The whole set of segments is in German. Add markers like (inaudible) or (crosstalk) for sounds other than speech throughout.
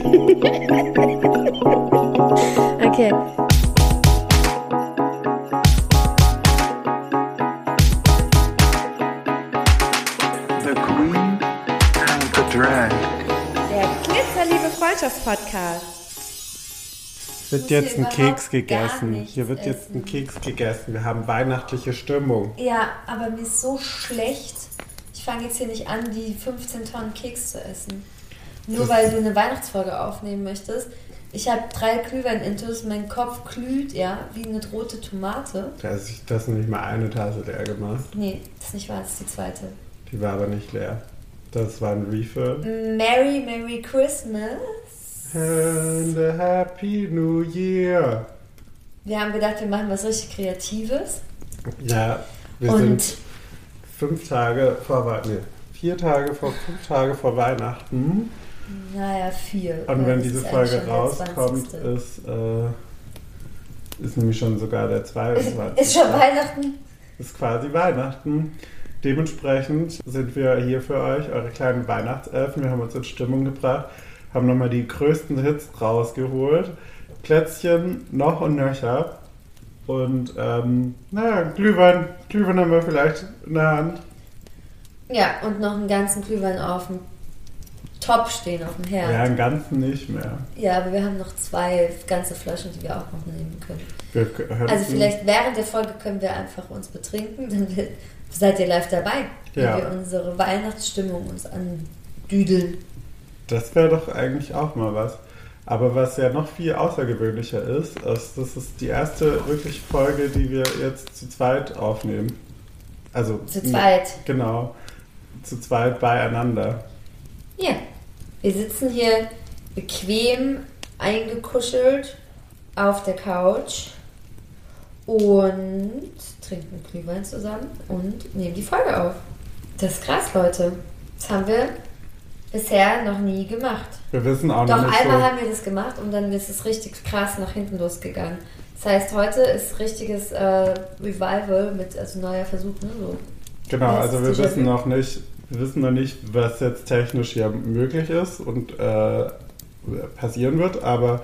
Okay. The Queen and the Drag. Der Glitzerliebe Freundschaftspodcast. Wird jetzt ein Keks gegessen. Hier wird jetzt ein essen. Keks gegessen. Wir haben weihnachtliche Stimmung. Ja, aber mir ist so schlecht. Ich fange jetzt hier nicht an, die 15 Tonnen Keks zu essen. Nur weil du eine Weihnachtsfolge aufnehmen möchtest. Ich habe drei Glühwein-Intus, mein Kopf glüht, ja, wie eine rote Tomate. Da ist ich das nicht mal eine Tasse leer gemacht. Nee, das ist nicht wahr, das ist die zweite. Die war aber nicht leer. Das war ein Refill. Merry, Merry Christmas. And a Happy New Year. Wir haben gedacht, wir machen was richtig Kreatives. Ja, wir Und- sind fünf Tage vor Weihnachten. Nee, vier Tage vor, fünf Tage vor Weihnachten. Naja, vier. Und wenn diese Folge rauskommt, 20.. ist, äh, ist nämlich schon sogar der 22. Ist schon Weihnachten. ist quasi Weihnachten. Dementsprechend sind wir hier für euch, eure kleinen Weihnachtselfen. Wir haben uns in Stimmung gebracht, haben nochmal die größten Hits rausgeholt. Plätzchen noch und nöcher. Und ähm, naja, Glühwein. Glühwein haben wir vielleicht in der Hand. Ja, und noch einen ganzen Glühwein auf dem Top stehen, auf dem Herd. Ja, im Ganzen nicht mehr. Ja, aber wir haben noch zwei ganze Flaschen, die wir auch noch nehmen können. Wir Also vielleicht während der Folge können wir einfach uns betrinken, dann seid ihr live dabei, wie Ja. wir unsere Weihnachtsstimmung uns andüdeln. Das wäre doch eigentlich auch mal was. Aber was ja noch viel außergewöhnlicher ist, ist, das ist die erste wirklich Folge, die wir jetzt zu zweit aufnehmen. Also Zu zweit. Genau. Zu zweit beieinander. Ja, wir sitzen hier bequem eingekuschelt auf der Couch und trinken Glühwein zusammen und nehmen die Folge auf. Das ist krass, Leute. Das haben wir bisher noch nie gemacht. Wir wissen auch Doch noch nicht einmal so. haben wir das gemacht und dann ist es richtig krass nach hinten losgegangen. Das heißt, heute ist richtiges äh, Revival mit also neuer Versuch, ne? So. Genau, also wir wissen noch nicht, wir wissen noch nicht, was jetzt technisch hier möglich ist und äh, passieren wird, aber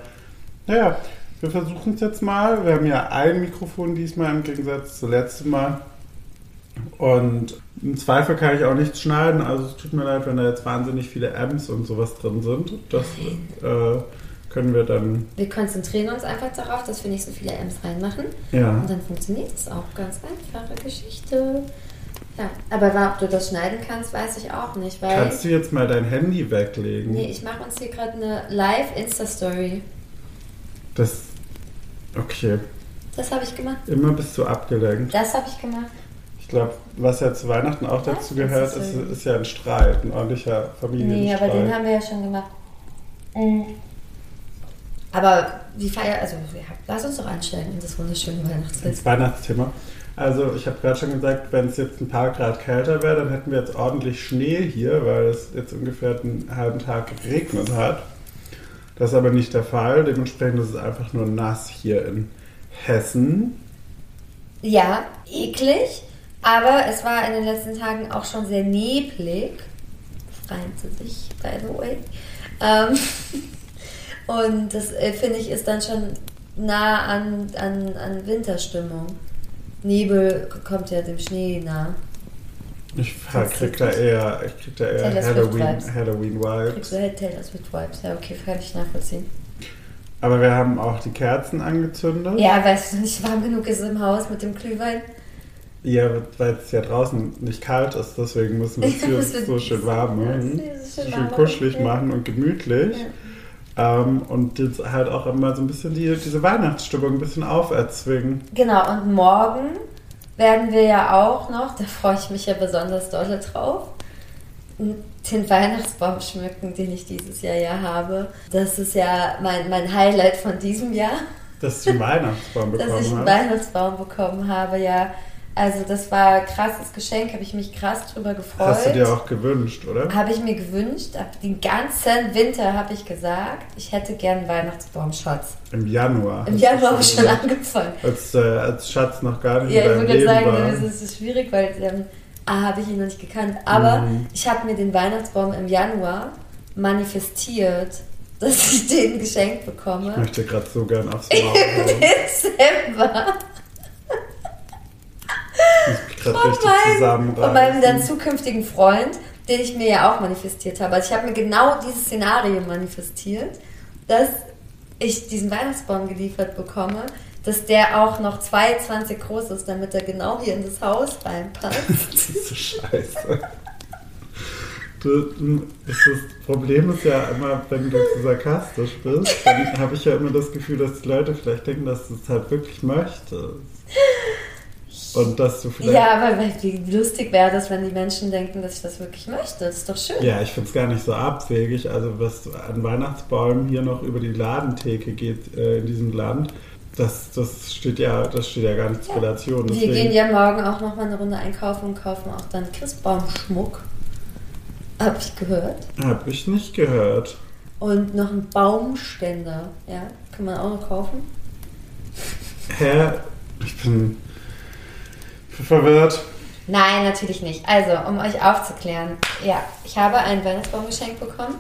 naja, wir versuchen es jetzt mal. Wir haben ja ein Mikrofon diesmal im Gegensatz zum letzten Mal. Und im Zweifel kann ich auch nichts schneiden, also es tut mir leid, wenn da jetzt wahnsinnig viele Amps und sowas drin sind. Das äh, können wir dann, Wir konzentrieren uns einfach darauf, dass wir nicht so viele M's reinmachen. ja. Und dann funktioniert es auch. Ganz einfache Geschichte. Ja, aber ob du das schneiden kannst, weiß ich auch nicht, weil. Kannst du jetzt mal dein Handy weglegen? Nee, ich mache uns hier gerade eine Live-Insta-Story. Das, okay. Das habe ich gemacht. Immer bist du abgelenkt. Das habe ich gemacht. Ich glaube, was ja zu Weihnachten auch Ja, dazu das gehört, ist ist, ist ja ein Streit, ein ordentlicher Nee, Familienstreit. aber den haben wir ja schon gemacht. Mhm. Aber wie feier, also ja, lass uns doch einsteigen in das wunderschöne Weihnachtsfest. ins Weihnachtsthema. Also, ich habe gerade schon gesagt, wenn es jetzt ein paar Grad kälter wäre, dann hätten wir jetzt ordentlich Schnee hier, weil es jetzt ungefähr einen halben Tag geregnet hat. Das ist aber nicht der Fall. Dementsprechend ist es einfach nur nass hier in Hessen. Ja, eklig, aber es war in den letzten Tagen auch schon sehr neblig. Freinte sich, by the way. Ähm, (laughs) und das äh, finde ich ist dann schon nah an, an, an Winterstimmung. Nebel kommt ja dem Schnee nah. Ich krieg da eher, ich krieg da eher Taylor Swift Halloween, Vibes. Halloween Kriegst du Taylor Swift Vibes? Ja, okay, kann ich nachvollziehen. Aber wir haben auch die Kerzen angezündet. Ja, weil es nicht warm genug ist im Haus mit dem Glühwein. Ja, weil es ja draußen nicht kalt ist, deswegen müssen wir es (laughs) hier so schön warm machen. Ja, ist schön Schön kuschelig Ja. machen und gemütlich. Ähm, und jetzt halt auch immer so ein bisschen die, diese Weihnachtsstimmung ein bisschen auferzwingen. Genau, und morgen werden wir ja auch noch, da freue ich mich ja besonders doll drauf, den Weihnachtsbaum schmücken, den ich dieses Jahr ja habe. Das ist ja mein, mein Highlight von diesem Jahr, Dass du einen Weihnachtsbaum (laughs) dass ich bekommen einen hast. Weihnachtsbaum bekommen habe, ja. Also das war ein krasses Geschenk, habe ich mich krass drüber gefreut. Hast du dir auch gewünscht, oder? Habe ich mir gewünscht, den ganzen Winter habe ich gesagt, ich hätte gern Weihnachtsbaumschatz. Im Januar. Im Januar habe ich schon (laughs) angefangen. Als, äh, als Schatz noch gar nicht Ja, ich würde sagen, war. das ist, schwierig, weil ähm, A, habe ich ihn noch nicht gekannt. Aber Mhm. ich habe mir den Weihnachtsbaum im Januar manifestiert dass ich den geschenkt bekomme. Ich möchte gerade so gern aufs (laughs) hauen. Dezember. Gerade Von richtig meinem, zusammenreißen. von meinem dann zukünftigen Freund, den ich mir ja auch manifestiert habe. Also ich habe mir genau dieses Szenario manifestiert, dass ich diesen Weihnachtsbaum geliefert bekomme, dass der auch noch 2,20 groß ist, damit er genau hier in das Haus reinpasst. (laughs) So scheiße. Das Problem ist ja immer, wenn du zu sarkastisch bist, dann habe ich ja immer das Gefühl, dass die Leute vielleicht denken, dass du es halt wirklich möchtest. Und dass du vielleicht. ja, aber wie lustig wäre das, wenn die Menschen denken, dass ich das wirklich möchte. Das ist doch schön. Ja, ich finde es gar nicht so abwegig. Also, was an Weihnachtsbäumen hier noch über die Ladentheke geht äh, in diesem Land, das, das, steht ja, das steht ja gar nicht zur Relation. Wir gehen ja morgen auch noch mal eine Runde einkaufen und kaufen auch dann Christbaumschmuck. Hab ich gehört. Hab ich nicht gehört. Und noch einen Baumständer. Ja, kann man auch noch kaufen. Hä? Ich bin verwirrt. Nein, natürlich nicht. Also, um euch aufzuklären. Ja, ich habe einen Weihnachtsbaum geschenkt bekommen.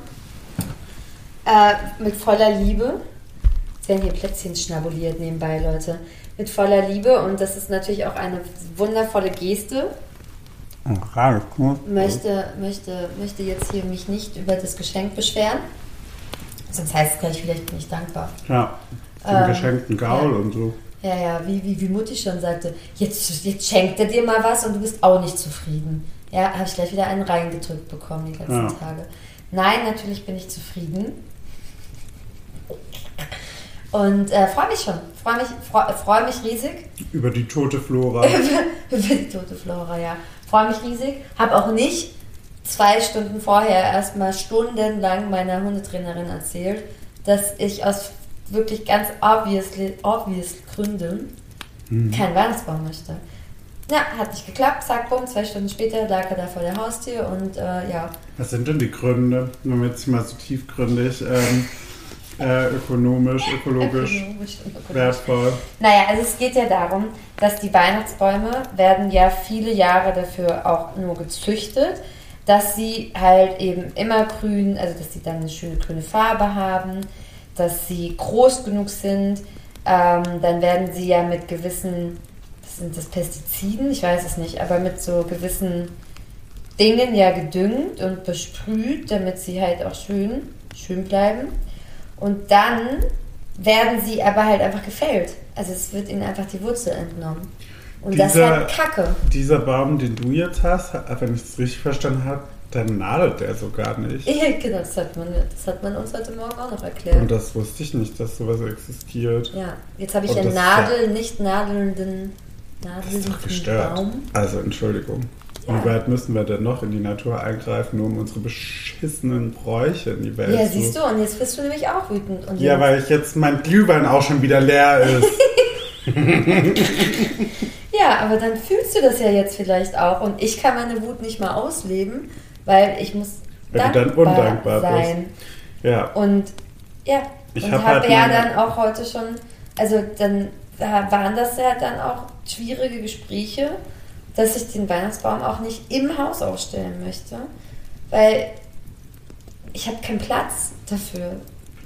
Äh, mit voller Liebe. Jetzt werden hier Plätzchen schnabuliert nebenbei, Leute. Mit voller Liebe. Und das ist natürlich auch eine wundervolle Geste. Möchte, möchte, möchte jetzt hier mich nicht über das Geschenk beschweren. Sonst heißt es gleich, vielleicht bin ich dankbar. Ja, den Ähm, geschenkten Gaul ja. und so. Ja, ja, wie, wie, wie Mutti schon sagte, jetzt, jetzt schenkt er dir mal was und du bist auch nicht zufrieden. Ja, habe ich gleich wieder einen reingedrückt bekommen die letzten Ja. Tage. Nein, natürlich bin ich zufrieden. Und äh, freue mich schon. Freue mich, freu, freu mich riesig Über die tote Flora. (laughs) über die tote Flora, ja. Freue mich riesig. Habe auch nicht zwei Stunden vorher erstmal stundenlang meiner Hundetrainerin erzählt, dass ich aus wirklich ganz obviously, obvious Gründen keinen Weihnachtsbaum möchte. Ja, hat nicht geklappt. Zack, bumm, zwei Stunden später lag er da vor der Haustür und äh, ja. Was sind denn die Gründe, wenn wir jetzt mal so tiefgründig, ähm, äh, ökonomisch, ökologisch ökonomisch ökologisch. wertvoll? Naja, also es geht ja darum, dass die Weihnachtsbäume werden ja viele Jahre dafür auch nur gezüchtet, dass sie halt eben immer grün, also dass sie dann eine schöne grüne Farbe haben, dass sie groß genug sind. Ähm, dann werden sie ja mit gewissen, was sind das Pestiziden? Ich weiß es nicht, aber mit so gewissen Dingen ja gedüngt und besprüht, damit sie halt auch schön, schön bleiben. Und dann werden sie aber halt einfach gefällt. Also es wird ihnen einfach die Wurzel entnommen. Und das ist Dieser- halt Kacke. Dieser Baum, den du jetzt hast, wenn ich es richtig verstanden habe, dann nadelt der so gar nicht. Ja, genau, das hat, man, das hat man uns heute Morgen auch noch erklärt. Und das wusste ich nicht, dass sowas existiert. ja, jetzt habe ich Und ja- Nadel, nicht nadelnden, nadelnden. Baum. Also, Entschuldigung. Ja. Wie weit müssen wir denn noch in die Natur eingreifen, nur um unsere beschissenen Bräuche in die Welt Ja, zu... siehst du, und jetzt bist du nämlich auch wütend. Und Ja, weil ich jetzt mein Glühwein auch schon wieder leer ist. (laughs) (laughs) ja, aber dann fühlst du das ja jetzt vielleicht auch. Und ich kann meine Wut nicht mal ausleben, weil ich muss Weil du dann dankbar undankbar bist. sein. ja. Und ja, Ich und hab habe halt ja dann auch heute schon, also dann da waren das ja dann auch schwierige Gespräche, dass ich den Weihnachtsbaum auch nicht im Haus aufstellen möchte, weil ich habe keinen Platz dafür.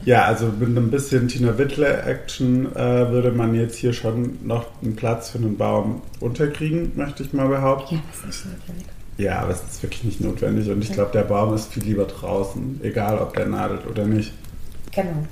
Ja, also mit ein bisschen Tina Wittler-Action äh, würde man jetzt hier schon noch einen Platz für einen Baum unterkriegen, möchte ich mal behaupten. Ja, das ist nicht notwendig. Ja, aber es ist wirklich nicht notwendig und ich glaube, der Baum ist viel lieber draußen, egal ob der nadelt oder nicht. Genau.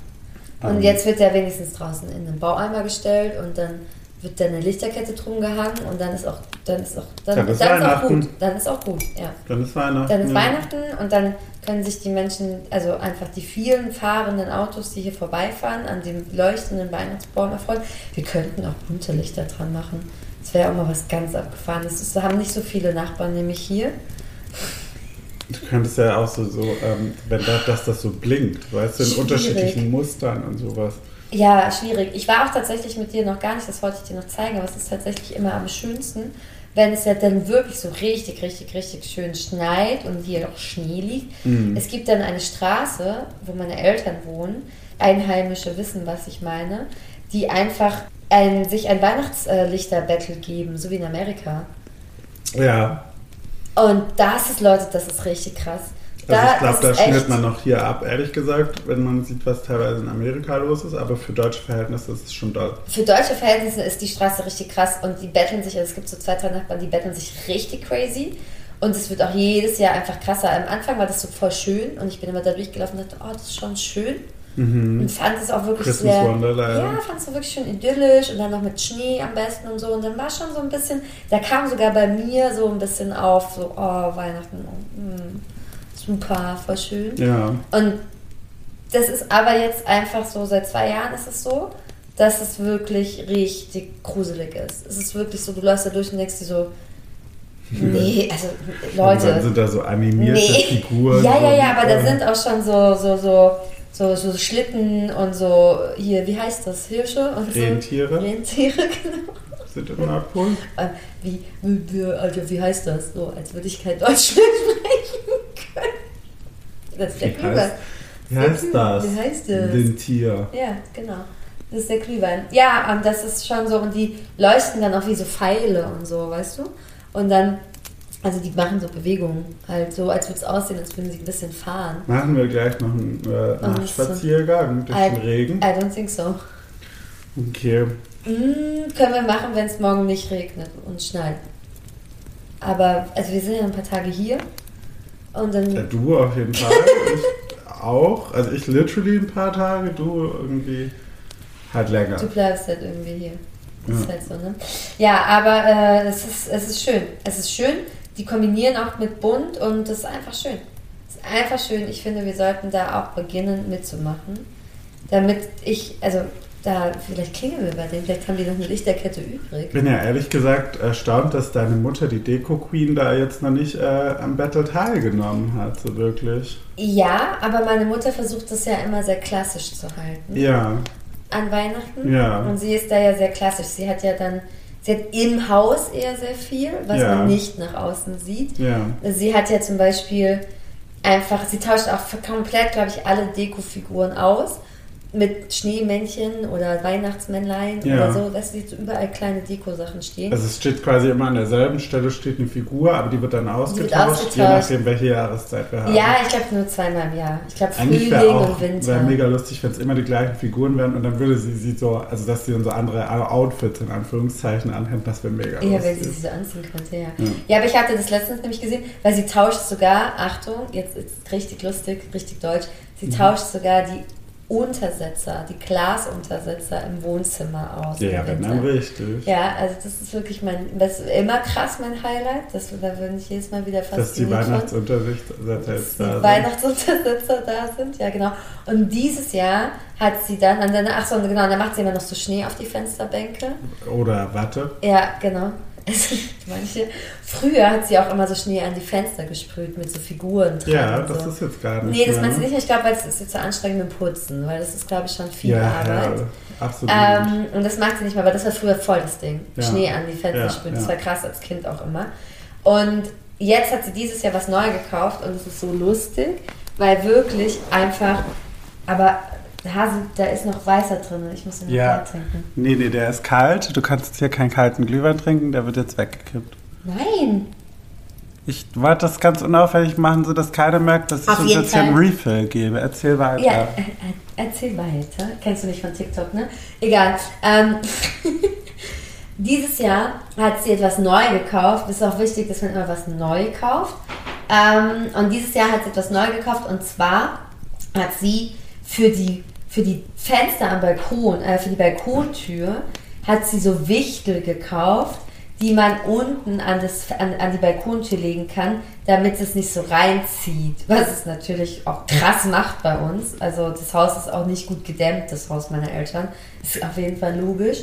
Und Ähm. jetzt wird er wenigstens draußen in einen Baueimer gestellt und dann wird da eine Lichterkette drum gehangen und dann ist auch, dann ist auch, dann, Dann ist dann ist auch gut. Dann ist auch gut, ja. Dann ist Weihnachten. Dann ist ja. Weihnachten und dann können sich die Menschen, also einfach die vielen fahrenden Autos, die hier vorbeifahren, an dem leuchtenden Weihnachtsbaum erfreuen. Wir könnten auch bunte Lichter dran machen. Das wäre auch mal was ganz Abgefahrenes. Das haben nicht so viele Nachbarn nämlich hier. Du könntest ja auch so, so ähm, wenn das, dass das so blinkt, weißt du, in Schwierig. unterschiedlichen Mustern und sowas. Ja, schwierig. Ich war auch tatsächlich mit dir noch gar nicht, das wollte ich dir noch zeigen, aber es ist tatsächlich immer am schönsten, wenn es ja dann wirklich so richtig, richtig, richtig schön schneit und hier noch Schnee liegt. Mhm. Es gibt dann eine Straße, wo meine Eltern wohnen, Einheimische wissen, was ich meine, die einfach ein, sich ein Weihnachtslichterbattle geben, so wie in Amerika. Ja, Und das ist, Leute, das ist richtig krass. Also Da ich glaube, da echt- man noch hier ab, ehrlich gesagt, wenn man sieht, was teilweise in Amerika los ist. Aber für deutsche Verhältnisse ist es schon doll. Für deutsche Verhältnisse ist die Straße richtig krass und die betteln sich, also es gibt so zwei, drei Nachbarn, die betteln sich richtig crazy. Und es wird auch jedes Jahr einfach krasser. Am Anfang war das so voll schön und ich bin immer da durchgelaufen und dachte, oh, das ist schon schön. Und fand es auch wirklich Christmas sehr. Wonderland. Ja, fand es wirklich schön idyllisch und dann noch mit Schnee am besten und so. Und dann war schon so ein bisschen, da kam sogar bei mir so ein bisschen auf, so, oh, Weihnachten, oh, hm, super, voll schön. Ja. Und das ist aber jetzt einfach so, seit zwei Jahren ist es so, dass es wirklich richtig gruselig ist. Es ist wirklich so, du läufst da durch und denkst dir so, nee, also Und dann Leute. sind da so animierte Nee. Figuren. Ja, ja, ja, aber da sind auch schon so, so, so, so, so Schlitten und so, hier, wie heißt das, Hirsche und so. Rentiere. Rentiere, (laughs) genau. Sind im Nordpol. Äh, Wie, wie, Alter, wie heißt das? So, als würde ich kein Deutsch mehr (laughs) sprechen können. Das ist der Glühwein. wie heißt das? Wie heißt das? Lentier. Ja, genau. Das ist der Glühwein. Ja, und das ist schon so, und die leuchten dann auch wie so Pfeile und so, weißt du? Und dann, also die machen so Bewegungen, halt so, als würde es aussehen, als würden sie ein bisschen fahren. Machen wir gleich noch einen äh, nicht so- durch I, den Regen. I don't think so. Okay. Mm, können wir machen, wenn es morgen nicht regnet und schneit. Aber, also wir sind ja ein paar Tage hier. Und dann, Ja, du auf jeden Fall. (laughs) ich auch. Also ich literally ein paar Tage, du irgendwie halt länger. du bleibst halt irgendwie hier. Das Ja. ist halt so, ne? Ja, aber äh, es, ist, es ist schön. Es ist schön. Die kombinieren auch mit bunt und das ist einfach schön. Es ist einfach schön. Ich finde, wir sollten da auch beginnen mitzumachen. Damit ich, also da, vielleicht klingeln wir bei denen, vielleicht haben die noch eine Lichterkette übrig. Ich bin ja ehrlich gesagt erstaunt, dass deine Mutter, die Deko-Queen, da jetzt noch nicht äh, am Battle teilgenommen hat, so wirklich. Ja, aber meine Mutter versucht das ja immer sehr klassisch zu halten. Ja, an Weihnachten. Ja. Und sie ist da ja sehr klassisch. Sie hat ja dann, sie hat im Haus eher sehr viel, was Ja. man nicht nach außen sieht. ja. Sie hat ja zum Beispiel einfach, sie tauscht auch komplett, glaube ich, alle Dekofiguren aus. Mit Schneemännchen oder Weihnachtsmännlein Ja. oder so, dass sie so überall kleine Deko-Sachen stehen. Also es steht quasi immer an derselben Stelle steht eine Figur, aber die wird dann ausgetauscht, je ausgetauscht. nachdem, welche Jahreszeit wir haben. ja, ich glaube nur zweimal im Jahr. Ich glaube Frühling wäre auch und Winter. wär mega lustig, wenn es immer die gleichen Figuren wären und dann würde sie sie so, also dass sie dann so andere Outfits in Anführungszeichen anhält, das wäre mega Ja, weil sie lustig. sie so anziehen könnte, ja. Ja. ja. aber ich hatte das letztens nämlich gesehen, weil sie tauscht sogar, Achtung, jetzt ist richtig lustig, richtig deutsch, sie Mhm. tauscht sogar die Untersetzer, die Glasuntersetzer im Wohnzimmer aus. Ja, wenn dann richtig. Ja, also das ist wirklich mein, das ist immer krass mein Highlight. Das, da würde ich jedes Mal wieder Dass die. Weihnachtsunterricht Dass die da sind. Weihnachtsuntersetzer da sind, ja genau. Und dieses Jahr hat sie dann, und dann ach so, genau, dann macht sie immer noch so Schnee auf die Fensterbänke. Oder Watte. Ja, genau. Also, (laughs) manche. Früher hat sie auch immer so Schnee an die Fenster gesprüht mit so Figuren dran. Ja, das so. ist jetzt gar nicht Nee, das mehr, meinst du ne? nicht. Ich glaube, weil das ist jetzt so anstrengend mit Putzen, weil das ist, glaube ich, schon viel Ja, Arbeit. ja, absolut. Ähm, und das mag sie nicht mehr, aber das war früher voll das Ding. Ja. Schnee an die Fenster Ja, sprühen. Das war krass als Kind auch immer. Und jetzt hat sie dieses Jahr was neu gekauft und es ist so lustig, weil wirklich einfach, aber Hase, da ist noch weißer drin. Ich muss noch Ja. leer trinken. Nee, nee, der ist kalt. Du kannst jetzt hier keinen kalten Glühwein trinken, der wird jetzt weggekippt. Nein. Ich wollte das ganz unauffällig machen, sodass keiner merkt, dass ich Auf uns jeden jetzt hier einen. Refill gebe. Erzähl weiter. Ja, äh, äh, erzähl weiter. Kennst du nicht von TikTok, ne? Egal. Ähm, (laughs) dieses Jahr hat sie etwas neu gekauft. Es ist auch wichtig, dass man immer was neu kauft. Ähm, und dieses Jahr hat sie etwas neu gekauft und zwar hat sie für die, für die Fenster am Balkon, äh, für die Balkontür, hat sie so Wichtel gekauft, die man unten an, das, an, an die Balkontür legen kann, damit es nicht so reinzieht. Was es natürlich auch krass macht bei uns. Also das Haus ist auch nicht gut gedämmt, das Haus meiner Eltern. Ist auf jeden Fall logisch.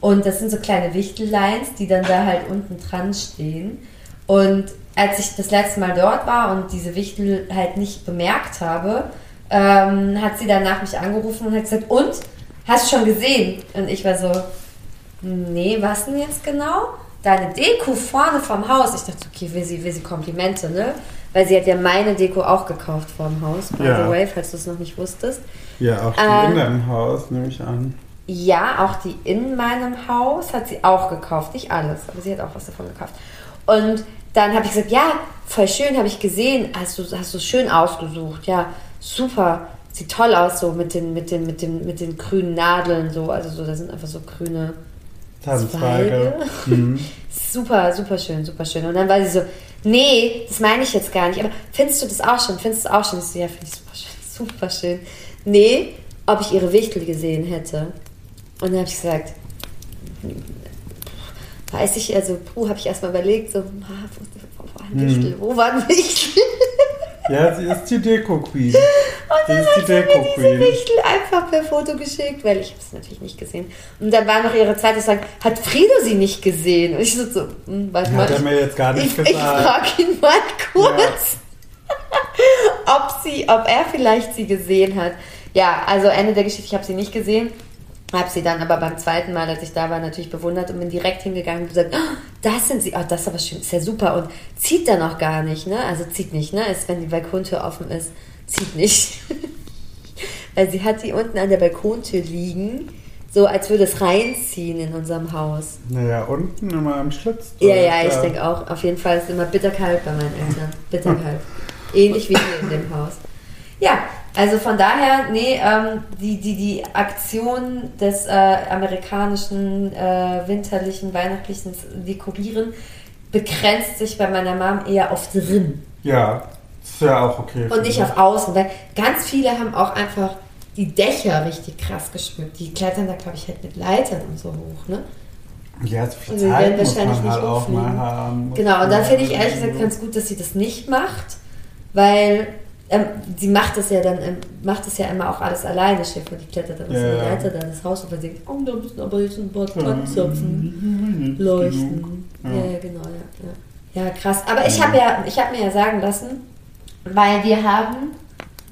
Und das sind so kleine Wichtellines, die dann da halt unten dran stehen. Und als ich das letzte Mal dort war und diese Wichtel halt nicht bemerkt habe, ähm, hat sie danach mich angerufen und hat gesagt, und? Hast du schon gesehen? Und ich war so, nee, was denn jetzt genau? Deine Deko vorne vom Haus. Ich dachte, okay, will sie, will sie Komplimente, ne? Weil sie hat ja meine Deko auch gekauft vorm Haus, by Ja. the way, falls du es noch nicht wusstest. Ja, auch die Äh, in deinem Haus, nehme ich an. Ja, auch die in meinem Haus hat sie auch gekauft. Nicht alles, aber sie hat auch was davon gekauft. Und dann habe ich gesagt, ja, voll schön, habe ich gesehen. Hast du, hast du schön ausgesucht. Ja, super. Sieht toll aus, so mit den, mit den, mit den, mit den grünen Nadeln, so. Also so, da sind einfach so grüne Tannenzweige. Zweige. Mhm. Super, super schön, super schön. Und dann war sie so, nee, das meine ich jetzt gar nicht. Aber findest du das auch schon? Findest du das auch schon? Ich so, ja, finde ich super schön, super schön. Nee, ob ich ihre Wichtel gesehen hätte. Und dann habe ich gesagt, weiß ich, also, puh, habe ich erstmal überlegt, so, ah, wo, wo war ein Wichtel? Wo war ein Wichtel? Ja, sie ist die Deko-Queen. (laughs) Und dann ist hat die sie mir diese. Wichtel einfach per Foto geschickt, weil ich habe es natürlich nicht gesehen. Und dann war noch ihre zweite Frage, hat Frido sie nicht gesehen? Und ich so, so hm, warte mal. Hat er mir jetzt gar nicht ich, ich gesagt. frage ihn mal kurz, (laughs) ob, sie, ob er vielleicht sie gesehen hat. Ja, also Ende der Geschichte, ich habe sie nicht gesehen. Habe sie dann aber beim zweiten Mal, als ich da war, natürlich bewundert und bin direkt hingegangen und gesagt, oh, das sind sie, oh, das ist aber schön, ist ja super und zieht dann auch gar nicht, ne? Also zieht nicht, ne? Ist, wenn die Balkontür offen ist, zieht nicht. (laughs) Weil sie hat die unten an der Balkontür liegen, so als würde es reinziehen in unserem Haus. Naja, unten immer am Schlitz. Ja, ja, ich denke auch. Auf jeden Fall ist es immer bitterkalt bei meinen Eltern. Bitterkalt. (laughs) Ähnlich wie hier in dem Haus. Ja, also von daher, nee, ähm, die, die, die Aktion des äh, amerikanischen äh, winterlichen, weihnachtlichen Dekorieren begrenzt sich bei meiner Mom eher auf drin Ja, ist ja auch okay. und nicht ich. auf außen, weil ganz viele haben auch einfach die Dächer richtig krass geschmückt. Die klettern da, glaube ich, halt mit Leitern und so hoch, ne? Ja, so viel Also die Zeit werden wahrscheinlich man nicht halt auch mal umfliegen. haben. Genau, und dann finde ich ehrlich gesagt ganz gut, dass sie das nicht macht, weil ähm, sie macht das ja dann, ähm, macht das ja immer auch alles alleine, und die klettert dann aus Ja, der. Leiter dann das Haus und denkt, oh, da müssen aber jetzt ein paar Tannenzapfen leuchten. Ja, Ja. ja, genau, ja. Ja, ja krass. Aber ich habe ja, ich habe mir ja sagen lassen, weil wir haben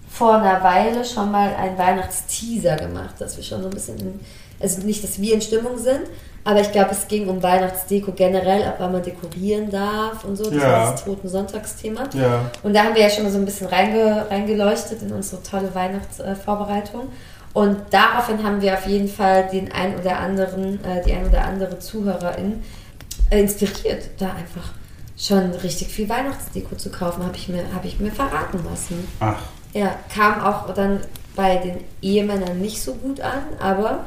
vor einer Weile schon mal einen Weihnachtsteaser gemacht, dass wir schon so ein bisschen, in, also nicht, dass wir in Stimmung sind, aber ich glaube, es ging um Weihnachtsdeko generell, ab wann man dekorieren darf und so, das Ja. das Toten Sonntagsthema. Ja, Und da haben wir ja schon mal so ein bisschen reinge, reingeleuchtet in unsere tolle Weihnachtsvorbereitung. Und daraufhin haben wir auf jeden Fall den ein oder anderen, äh, die ein oder andere Zuhörerin äh, inspiriert, da einfach schon richtig viel Weihnachtsdeko zu kaufen, habe ich, mir- hab ich mir verraten lassen. ach, Ja, kam auch dann bei den Ehemännern nicht so gut an, aber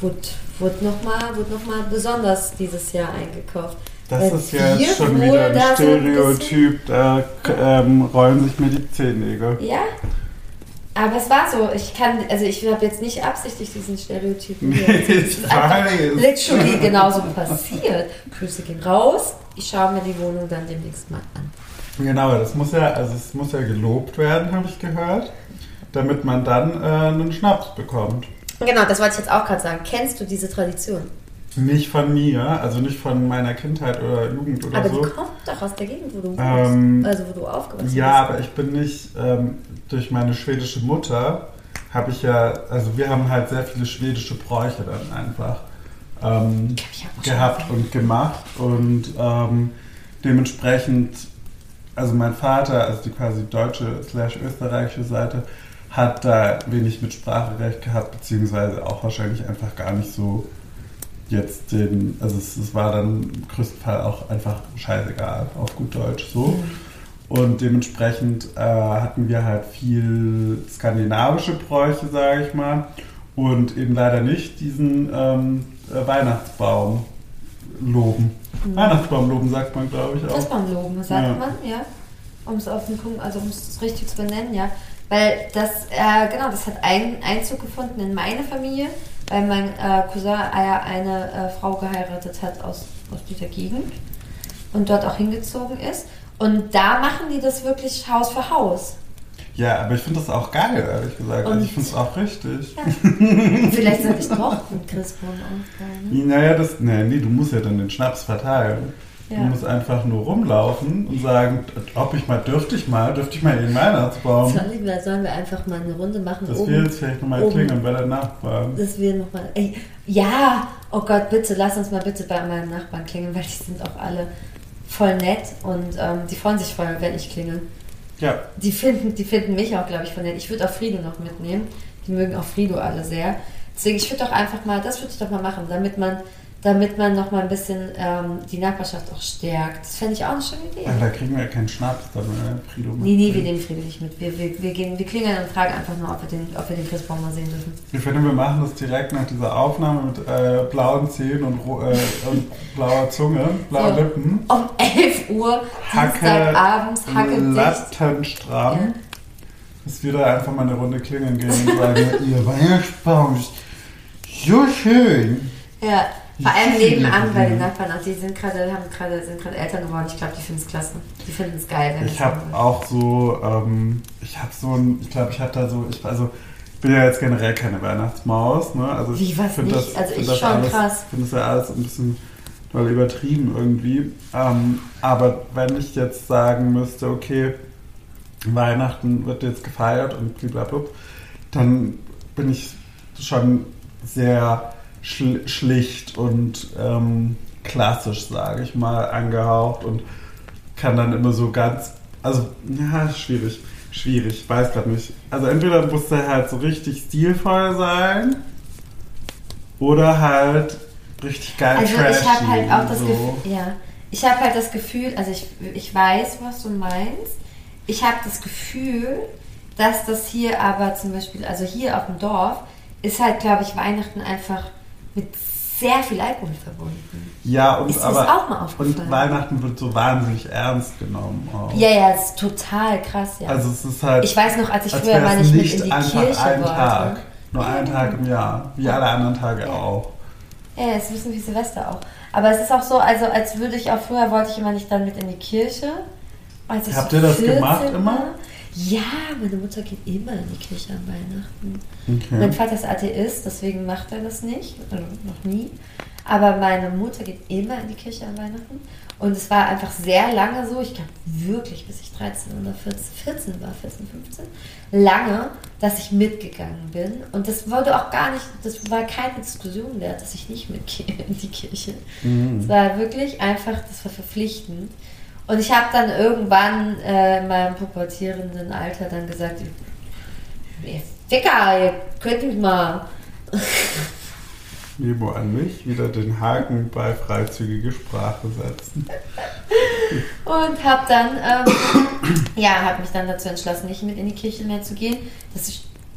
wurde, wurde nochmal wurde noch mal besonders dieses Jahr eingekauft. das Weil ist ja jetzt schon wieder ein Stereotyp. Da ähm, rollen sich mir die Zehennägel. Ja, aber es war so. Ich kann, also ich habe jetzt nicht absichtlich diesen Stereotypen hier. Nee, Es ist einfach literally genauso passiert. Grüße gehen raus. Ich schaue mir die Wohnung dann demnächst mal an. Genau, das muss ja, also es muss ja gelobt werden, habe ich gehört, damit man dann äh, einen Schnaps bekommt. Genau, das wollte ich jetzt auch gerade sagen. Kennst du diese Tradition? Nicht von mir, also nicht von meiner Kindheit oder Jugend oder aber so. die kommt doch aus der Gegend, wo du Ähm. Also wo du aufgewachsen Ja, bist. aber ich bin nicht, ähm, durch meine schwedische Mutter habe ich ja, also wir haben halt sehr viele schwedische Bräuche dann einfach ähm, gehabt und gemacht und ähm, dementsprechend, also mein Vater, also die quasi deutsche slash österreichische Seite, hat da wenig Mitspracherecht gehabt, beziehungsweise auch wahrscheinlich einfach gar nicht so jetzt den, also es, es war dann im größten Fall auch einfach scheißegal, auf gut Deutsch so. Und dementsprechend äh, hatten wir halt viel skandinavische Bräuche, sage ich mal, und eben leider nicht diesen ähm, äh, Weihnachtsbaum loben. Weihnachtsbaum loben sagt man, glaube ich, auch. Christbaum loben, sagt Ja. man, ja. Um es auf den Punkt, also um es richtig zu benennen, ja. Weil das, äh, genau, das hat einen Einzug gefunden in meine Familie, weil mein äh, Cousin ja eine äh, Frau geheiratet hat aus, aus dieser Gegend und dort auch hingezogen ist. Und da machen die das wirklich Haus für Haus. Ja, aber ich finde das auch geil, ehrlich gesagt. Also Und- ich finde es auch richtig. Ja. Vielleicht sollte ich doch einen Christbaum aufbauen. Ne? Naja, das, nee, nee, du musst ja dann den Schnaps verteilen. Du Ja. musst einfach nur rumlaufen und sagen, ob ich mal, dürfte ich mal, dürfte ich mal in den Weihnachtsbaum. Sollen wir, sollen wir einfach mal eine Runde machen? Das oben? will jetzt vielleicht nochmal klingeln bei der Nachbarn. dass wir nochmal. Ey, ja, oh Gott, bitte, lass uns mal bitte bei meinem Nachbarn klingeln, weil die sind auch alle voll nett und ähm, die freuen sich voll, wenn ich klingel. Ja, Die finden, die finden mich auch, glaube ich, voll nett. Ich würde auch Frido noch mitnehmen. Die mögen auch Frido alle sehr. Deswegen, ich würde doch einfach mal, das würde ich doch mal machen, damit man damit man noch mal ein bisschen ähm, die Nachbarschaft auch stärkt. Das fände ich auch eine schöne Idee. Aber da kriegen wir ja keinen Schnaps, dann äh, Frido Nee, nee, wir nehmen friedlich mit. Wir, wir, wir, gehen, wir klingeln und fragen einfach nur, ob wir den, ob wir den Christbaum mal sehen dürfen. Ich finde, wir machen das direkt nach dieser Aufnahme mit äh, blauen Zähnen und, äh, und blauer Zunge, blauen So. Lippen. Um (laughs) 11 Uhr, Hacke, Dienstagabends, Hacke. Lattenstramm. Ja. Dass wir da einfach mal eine Runde klingeln gehen und sagen, ihr Weihnachtsbaum ist so schön. Ja, vor allem nebenan bei den Nachbarn, auch die sind gerade, haben gerade, sind gerade Eltern geworden. Ich glaube, die finden es klasse. Die finden es geil. Ich habe auch so, ähm, ich habe so ein, ich glaube, ich habe da so, ich, also ich bin ja jetzt generell keine Weihnachtsmaus, ne? Also ich was find nicht? Also find ich das schon, alles, krass. finde das ja alles ein bisschen doll übertrieben irgendwie. Ähm, aber wenn ich jetzt sagen müsste, okay, Weihnachten wird jetzt gefeiert und blablabla, dann bin ich schon sehr schl schlicht und ähm, klassisch, sage ich mal, angehaucht und kann dann immer so ganz, also ja, schwierig, schwierig, weiß gerade nicht. Also entweder muss der halt so richtig stilvoll sein oder halt richtig geil Also trashy. ich habe halt auch das so. Gefühl, ja, ich habe halt das Gefühl, also ich, ich weiß, was du meinst. Ich habe das Gefühl, dass das hier aber zum Beispiel, also hier auf dem Dorf, ist halt, glaube ich, Weihnachten einfach mit sehr viel Alkohol verbunden. Ja, und Ist aber das auch mal aufgefallen? und Weihnachten wird so wahnsinnig ernst genommen auch. Ja, ja, ist total krass, ja. Also es ist halt ich weiß noch, als ich als früher mal es nicht mit nicht in die einfach Kirche ein wollte. Tag. Nur einen Tag im Jahr, wie alle anderen Tage Ja. auch. Ja, es ist ein bisschen wie Silvester auch. Aber es ist auch so, also als würde ich auch früher wollte ich immer nicht dann mit in die Kirche. Als ich Habt ihr das 14 gemacht immer? Ja, meine Mutter geht immer in die Kirche an Weihnachten. Okay. Mein Vater ist Atheist, deswegen macht er das nicht, also noch nie. Aber meine Mutter geht immer in die Kirche an Weihnachten. Und es war einfach sehr lange so, ich glaube wirklich bis ich 13 oder 14, 14 war, 14, 15, lange, dass ich mitgegangen bin. Und das wurde auch gar nicht, das war keine Diskussion wert, dass ich nicht mitgehe in die Kirche. Es war wirklich einfach, das war verpflichtend. Und ich habe dann irgendwann äh, in meinem pubertierenden Alter dann gesagt, ihr Ficker, ihr könnt mich mal. (laughs) Nebo an mich wieder den Haken bei freizügige Sprache setzen. Und habe dann, ähm, ja, habe mich dann dazu entschlossen, nicht mit in die Kirche mehr zu gehen. Das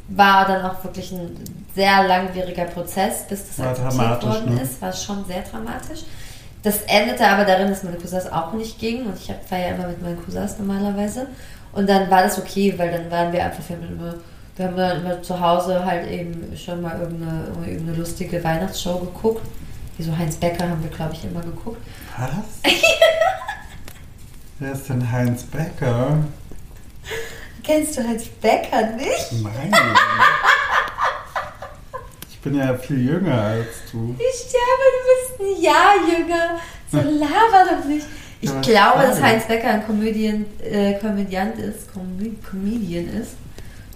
war dann auch wirklich ein sehr langwieriger Prozess, bis das War akzeptiert worden ne? ist. War schon sehr dramatisch. Das endete aber darin, dass meine Cousins auch nicht gingen und ich ja immer mit meinen Cousins normalerweise. Und dann war das okay, weil dann waren wir einfach, wir haben immer, wir haben dann immer zu Hause halt eben schon mal irgendeine, irgendeine lustige Weihnachtsshow geguckt. Wie so Heinz Becker haben wir, glaube ich, immer geguckt. Was? (laughs) Wer ist denn Heinz Becker? Kennst du Heinz Becker nicht? Nein. Ich bin ja viel jünger als du. Ich sterbe, du ein Jahr jünger. So laber doch nicht. Ich Ja, was glaube, dass Heinz Becker ein Comedian, äh, Komödiant ist, Com Comedian ist,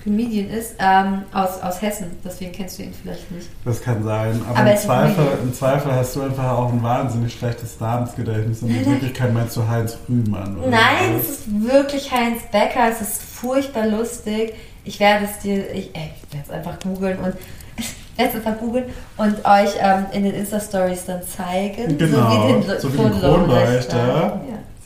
Comedian ist, ähm, aus, aus Hessen. Deswegen kennst du ihn vielleicht nicht. Das kann sein. Aber, Aber im, Zweifel, im Zweifel hast du einfach auch ein wahnsinnig schlechtes Namensgedächtnis. Und in Wirklichkeit meinst du Heinz Rühmann. Oder Nein, so. es ist wirklich Heinz Becker. Es ist furchtbar lustig. Ich werde es dir, ich, ey, ich werde es einfach googeln und werde es einfach googeln und euch ähm, in den Insta-Stories dann zeigen. Genau, so wie den, so wie den Kronleuchter, Ja,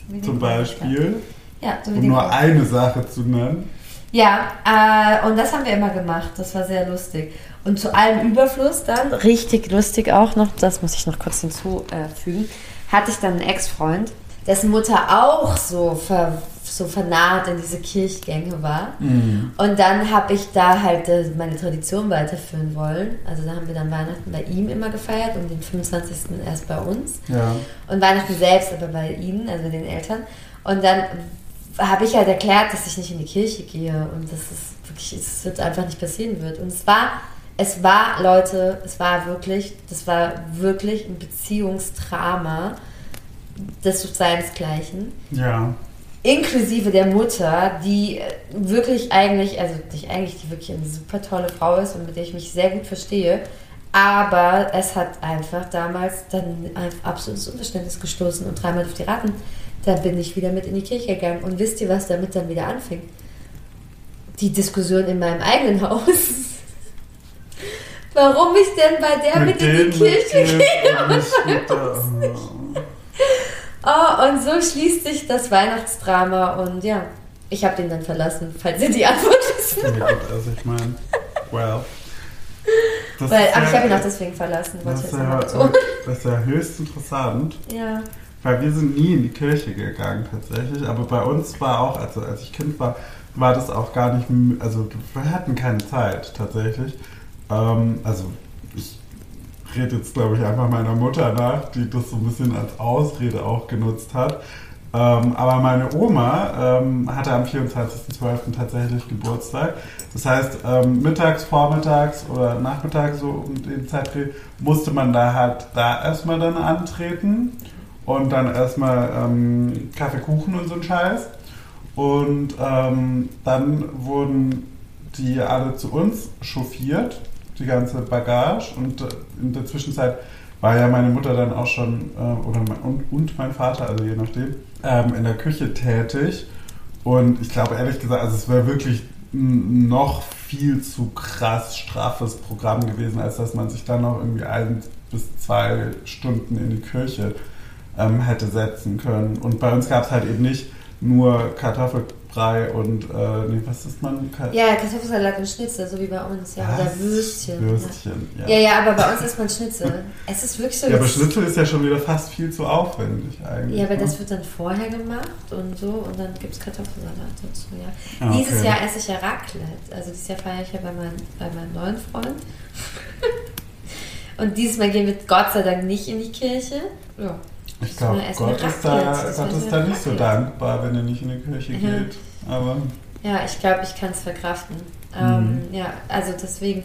so den Zum. Beispiel. Ja, so wie Um nur eine Sache zu nennen. Ja, äh, und das haben wir immer gemacht. Das war sehr lustig. Und zu allem Überfluss dann, richtig lustig auch noch, das muss ich noch kurz hinzufügen, hatte ich dann einen Ex-Freund, dessen Mutter auch so, ver, so vernarrt in diese Kirchgänge war. Und dann habe ich da halt äh, meine Tradition weiterführen wollen. Also da haben wir dann Weihnachten bei ihm immer gefeiert und den 25. erst bei uns. Ja. Und Weihnachten selbst aber bei ihnen, also den Eltern. Und dann habe ich halt erklärt, dass ich nicht in die Kirche gehe und dass es wirklich, es wird einfach nicht passieren wird. Und es war, es war, Leute, es war wirklich, das war wirklich ein Beziehungstrama des seinesgleichen Ja. Inklusive der Mutter, die wirklich eigentlich, also nicht eigentlich, die wirklich eine super tolle Frau ist und mit der ich mich sehr gut verstehe. Aber es hat einfach damals dann ein absolutes Unverständnis gestoßen und dreimal auf die Ratten. Da bin ich wieder mit in die Kirche gegangen. Und wisst ihr, was damit dann wieder anfing? Die Diskussion in meinem eigenen Haus. (laughs) warum ich denn bei der mit, in die Kirche gehe. und Oh, und so schließt sich das Weihnachtsdrama und ja, ich habe den dann verlassen, falls ihr die Antwort (laughs) wissen. Ja, also ich meine, well. Das Weil, ach, ich ja- habe ihn auch deswegen verlassen, wollte das ich ist, ja, das ist ja höchst interessant, Ja. weil wir sind nie in die Kirche gegangen tatsächlich, aber bei uns war auch, also als ich Kind war, war das auch gar nicht, also wir hatten keine Zeit tatsächlich. Ähm, also ich rede jetzt glaube ich einfach meiner Mutter nach, die das so ein bisschen als Ausrede auch genutzt hat. Ähm, aber meine Oma ähm, hatte am 24.12. tatsächlich Geburtstag. Das heißt, ähm, mittags, vormittags oder nachmittags so um den Zeitraum musste man da halt da erstmal dann antreten und dann erstmal ähm, Kaffee, Kuchen und so ein Scheiß. Und ähm, dann wurden die alle zu uns chauffiert, die ganze Bagage. Und äh, in der Zwischenzeit war ja meine Mutter dann auch schon, äh, oder mein, und, und mein Vater, also je nachdem, ähm, in der Küche tätig. Und ich glaube ehrlich gesagt, also es wäre wirklich noch viel zu krass straffes Programm gewesen, als dass man sich dann noch irgendwie ein bis zwei Stunden in die Kirche ähm, hätte setzen können. Und bei uns gab es halt eben nicht nur Kartoffelbrei und, äh, nee, was ist man? Ka Ja, Kartoffelsalat und Schnitzel, so wie bei uns, ja. Oder Was? Würstchen. Würstchen, ja. Ja, ja, aber bei uns isst man Schnitzel. Es ist wirklich so. Ja, aber Schnitzel ist ja schon wieder fast viel zu aufwendig eigentlich. Ja, aber das ne? wird dann vorher gemacht und so und dann gibt es Kartoffelsalat dazu, ja. Ah, Dieses okay. Jahr esse ich ja Raclette. Also dieses Jahr feiere ich ja bei, mein, bei meinem neuen Freund. (laughs) und dieses Mal gehen wir Gott sei Dank nicht in die Kirche. Ja. Ich glaube, Gott ist da. Das Gott ist da nicht so dankbar, wenn er nicht in die Kirche Ja. geht. Aber Ja, ich glaube, ich kann es verkraften. Mhm. Ähm, ja, also deswegen.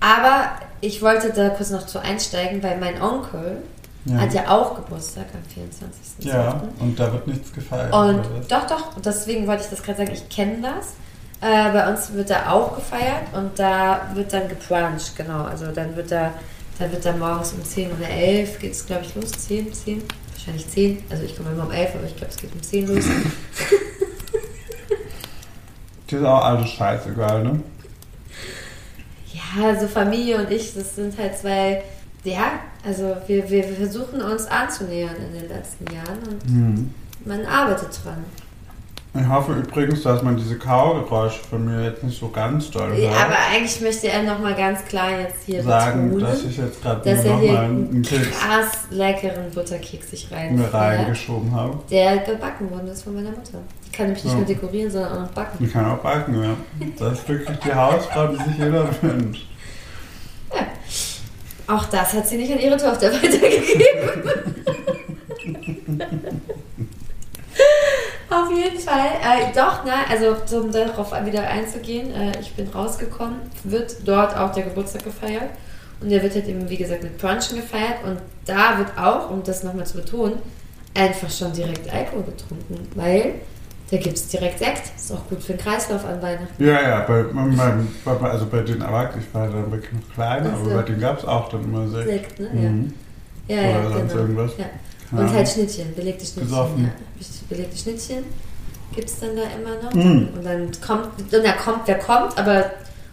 Aber ich wollte da kurz noch zu einsteigen, weil mein Onkel ja. hat ja auch Geburtstag am 24.12. ja, und da wird nichts gefeiert. Und doch, doch, deswegen wollte ich das gerade sagen, ich kenne das. Äh, bei uns wird da auch gefeiert und da wird dann gebruncht, genau. Also dann wird da, da wird da morgens um 10 oder 11 geht es, glaube ich, los. 10, 10, wahrscheinlich 10. Also ich komme immer um 11, aber ich glaube, es geht um 10 los. Die ist auch alles scheißegal, ne? Ja, so Familie und ich, das sind halt zwei, ja, also wir, wir, versuchen uns anzunähern in den letzten Jahren und Hm. man arbeitet dran. Ich hoffe übrigens, dass man diese Kaugeräusche von mir jetzt nicht so ganz doll Ja, hört. aber eigentlich möchte er nochmal ganz klar jetzt hier sagen, betonen, dass ich jetzt gerade er nochmal einen Keks krass leckeren Butterkeks sich rein mir reingeschoben habe. der gebacken worden ist von meiner Mutter. Die kann nämlich nicht Ja. nur dekorieren, sondern auch noch backen. Ich kann auch backen, ja. Das ist wirklich die Hausfrau, die sich jeder wünscht. Auch das hat sie nicht an ihre Tochter (laughs) weitergegeben. (laughs) Auf jeden Fall. Äh, doch, na, also um darauf wieder einzugehen, äh, ich bin rausgekommen, wird dort auch der Geburtstag gefeiert. Und der wird halt eben, wie gesagt, mit Brunchen gefeiert. Und da wird auch, um das nochmal zu betonen, einfach schon direkt Alkohol getrunken. Weil da gibt es direkt Sekt. Ist auch gut für den Kreislauf an Weihnachten. Ja, ja, bei, bei, bei, also bei den Erwachsenen, ich war dann wirklich noch klein, Ach so. aber bei denen gab es auch dann immer Sekt. Sekt, ne? Mhm. Ja, ja, ja Oder sonst genau. irgendwas. Ja. Keine Und halt. Schnittchen, belegte Schnittchen. Besoffen. Ja. Belegte Schnittchen gibt es dann da immer noch. Mm. Und dann kommt, und da kommt, wer kommt, aber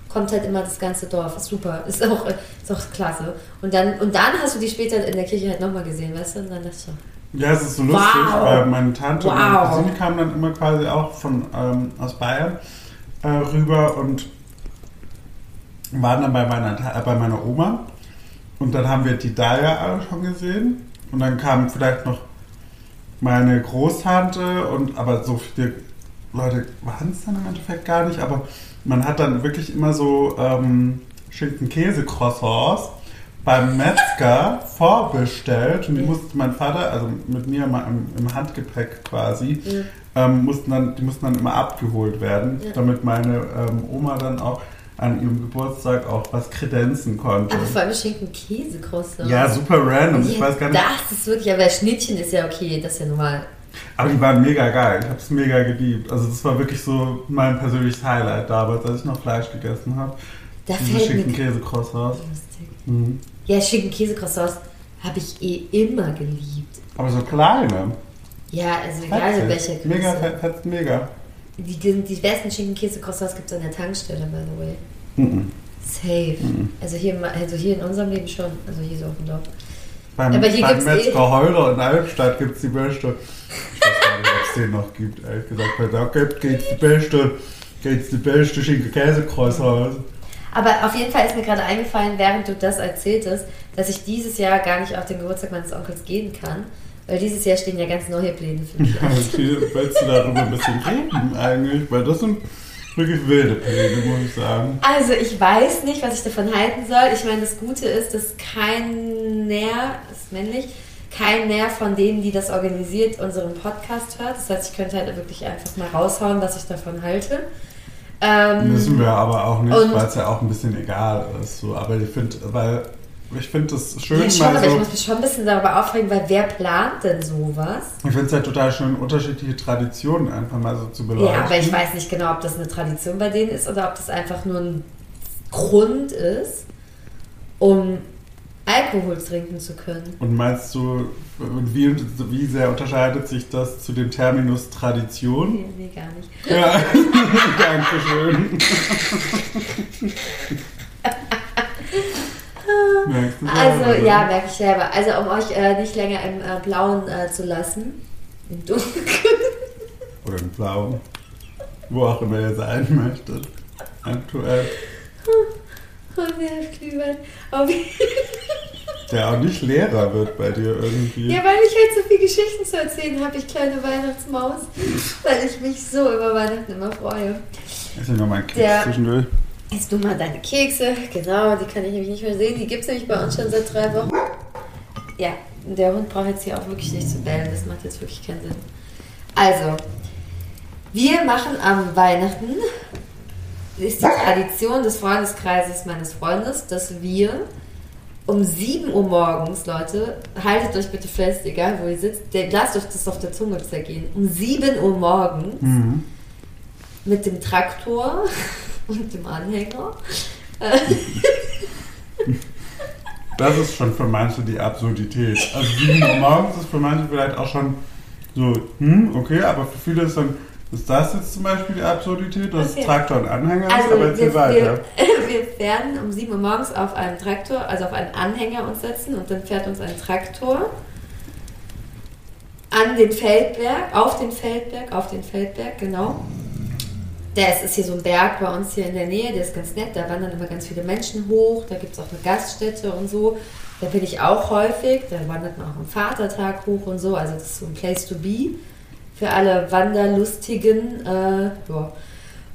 kommt halt immer das ganze Dorf. Ist super, (laughs) ist auch, ist auch klasse. Und dann, und dann hast du die später in der Kirche halt nochmal gesehen, weißt du? Und dann dachte ich so, Ja, es ist so lustig, Wow. weil meine Tante und meine Wow. Cousine kamen dann immer quasi auch von, ähm, aus Bayern äh, rüber und waren dann bei meiner, äh, bei meiner Oma. Und dann haben wir die Daya alle schon gesehen. Und dann kamen vielleicht noch meine Großtante und aber so viele Leute waren es dann im Endeffekt gar nicht. Aber man hat dann wirklich immer so ähm, Schinken-Käse-Croissants beim Metzger (laughs) vorbestellt und die musste mein Vater, also mit mir mal im, im Handgepäck quasi, ähm, mussten dann, die mussten dann immer abgeholt werden, Ja. damit meine ähm, Oma dann auch an ihrem Geburtstag auch was kredenzen konnte. aber vor allem schenken Käsekruste. Ja, super random. Ich Ja, weiß gar nicht. Das ist wirklich, aber Schnittchen ist ja okay, das ist ja normal. Aber die waren mega geil. Ich habe es mega geliebt. Also das war wirklich so mein persönliches Highlight damals, als ich noch Fleisch gegessen habe. Da Diese fällt schicken Käsecroissants. lustig. Mhm. Ja, schicken Käsekroissants habe ich eh immer geliebt. Aber so kleine. Ja, also egal in welcher. Mega, Größe. fe- fetzt mega. Die, die besten Schinken-Käse-Croissants gibt es an der Tankstelle, by the way. Mhm. Safe. Also, hier, also hier in unserem Leben schon. Also hier so auf dem Dorf. Beim, Aber hier beim gibt's eh- Metzger Heuler in Albstadt gibt es die beste. Ich weiß gar nicht, ob es den noch gibt, ehrlich gesagt. Weil da gibt es die beste, geht's die beste Schinken-Käsekreuz raus. Aber auf jeden Fall ist mir gerade eingefallen, während du das erzähltest, dass ich dieses Jahr gar nicht auf den Geburtstag meines Onkels gehen kann. Weil dieses Jahr stehen ja ganz neue Pläne für mich. Ja, (laughs) willst du darüber ein bisschen reden eigentlich? Weil das sind wirklich wilde Pläne, muss ich sagen. Also ich weiß nicht, was ich davon halten soll. Ich meine, das Gute ist, dass kein Näher, ist männlich, kein Näher von denen, die das organisiert, unseren Podcast hört. Das heißt, ich könnte halt wirklich einfach mal raushauen, was ich davon halte. Ähm, Müssen wir aber auch nicht, weil es ja auch ein bisschen egal ist. So. Aber ich finde, weil ich finde es schön, ja, schon, mal aber ich so. muss mich schon ein bisschen darüber aufregen, weil wer plant denn sowas? Ich finde es halt total schön, unterschiedliche Traditionen einfach mal so zu beleuchten. Ja, aber ich weiß nicht genau, ob das eine Tradition bei denen ist oder ob das einfach nur ein Grund ist, um Alkohol trinken zu können. Und meinst du, wie, wie sehr unterscheidet sich das zu dem Terminus Tradition? Nee, nee gar nicht. Ja, (laughs) Dankeschön. (laughs) Merkst du Also selber, ja, ne? merke ich selber. Also um euch äh, nicht länger im äh, Blauen äh, zu lassen. Im Dunkeln. (laughs) Oder im Blau. Wo auch immer ihr sein möchtet. Aktuell. Oh, der Glühwein. Der auch nicht Lehrer wird bei dir irgendwie. Ja, weil ich halt so viele Geschichten zu erzählen habe, ich kleine Weihnachtsmaus. Weil ich mich so über Weihnachten immer freue. Ist ja noch mal ein Keks zwischendurch. Isst du mal deine Kekse? Genau, die kann ich nämlich nicht mehr sehen. Die gibt es nämlich bei uns schon seit drei Wochen. Ja, der Hund braucht jetzt hier auch wirklich nicht zu bellen. Das macht jetzt wirklich keinen Sinn. Also, wir machen am Weihnachten, ist die Tradition des Freundeskreises meines Freundes, dass wir um 7 Uhr morgens, Leute, haltet euch bitte fest, egal wo ihr sitzt, lasst euch das auf der Zunge zergehen, um 7 Uhr morgens Mhm. mit dem Traktor und dem Anhänger. (laughs) Das ist schon für manche die Absurdität. Also 7 Uhr morgens ist für manche vielleicht auch schon so, hm, okay, aber für viele ist dann, ist das jetzt zum Beispiel die Absurdität, dass Okay. Traktor und Anhänger ist, Also aber wir, erzähl wir, weiter. (laughs) wir werden um 7 Uhr morgens auf einen Traktor, also auf einen Anhänger uns setzen und dann fährt uns ein Traktor an den Feldberg, auf den Feldberg, auf den Feldberg, genau. Der ist, ist hier so ein Berg bei uns hier in der Nähe, der ist ganz nett, da wandern immer ganz viele Menschen hoch, da gibt es auch eine Gaststätte und so. Da bin ich auch häufig, da wandert man auch am Vatertag hoch und so, also das ist so ein Place to be für alle Wanderlustigen. Äh, ja.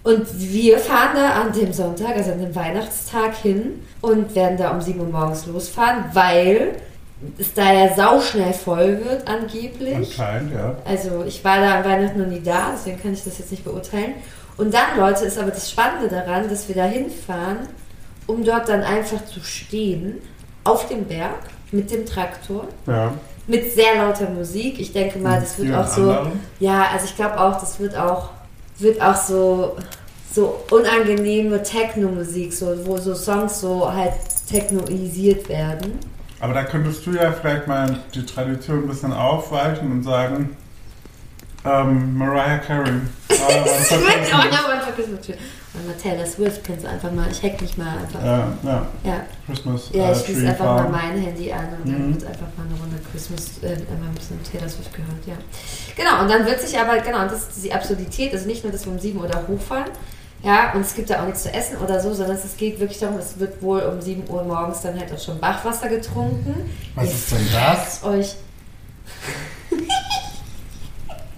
Und wir fahren da an dem Sonntag, also an dem Weihnachtstag hin und werden da um 7 Uhr morgens losfahren, weil es da ja sauschnell voll wird angeblich. Anscheinend, ja. Also ich war da an Weihnachten noch nie da, deswegen kann ich das jetzt nicht beurteilen. Und dann, Leute, ist aber das Spannende daran, dass wir da hinfahren, um dort dann einfach zu stehen, auf dem Berg, mit dem Traktor, Ja. mit sehr lauter Musik. Ich denke mal, das wird Vielen auch so... anderen. Ja, also ich glaube auch, das wird auch, wird auch so, so unangenehme Techno-Musik, so, wo so Songs so halt technoisiert werden. Aber da könntest du ja vielleicht mal die Tradition ein bisschen aufweichen und sagen, ähm, Mariah Carey. Äh, oh denn? ja, man vergisst natürlich. Und mal Taylor Swift kannst du einfach mal, ich hack mich mal einfach. Ja, ja, Ja, Christmas ja äh, ich schließe Tree einfach mal Farm. mein Handy an und dann Mhm. wird einfach mal eine Runde Christmas, äh, einmal ein bisschen Taylor Swift gehört, ja. Genau, und dann wird sich aber, genau, und das ist die Absurdität, also nicht nur, dass wir um 7 Uhr da hochfahren, ja, und es gibt da auch nichts zu essen oder so, sondern es geht wirklich darum, es wird wohl um 7 Uhr morgens dann halt auch schon Bachwasser getrunken. Was Ihr ist denn das? euch.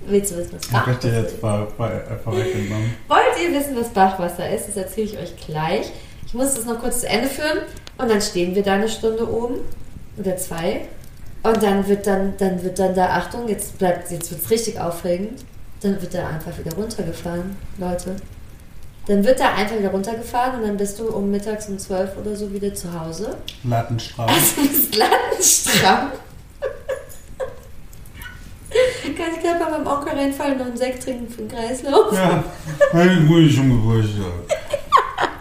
Willst du wissen, was Ich hab ich Bachwasser dir ist? jetzt ver, ver, vorweggenommen. Wollt ihr wissen, was Bachwasser ist? Das erzähle ich euch gleich. Ich muss das noch kurz zu Ende führen und dann stehen wir da eine Stunde oben oder zwei und dann wird dann, dann wird dann da, Achtung, jetzt bleibt, jetzt wird's richtig aufregend, dann wird da einfach wieder runtergefahren, Leute. Dann wird da einfach wieder runtergefahren und dann bist du um mittags um zwölf oder so wieder zu Hause. Lattenstramm. Also (laughs) bist lattenstramm. Kann ich gleich mal beim Onkel reinfallen und noch einen Sekt trinken für den Kreislauf? Ja, hey, ruhig schon Geburtstag.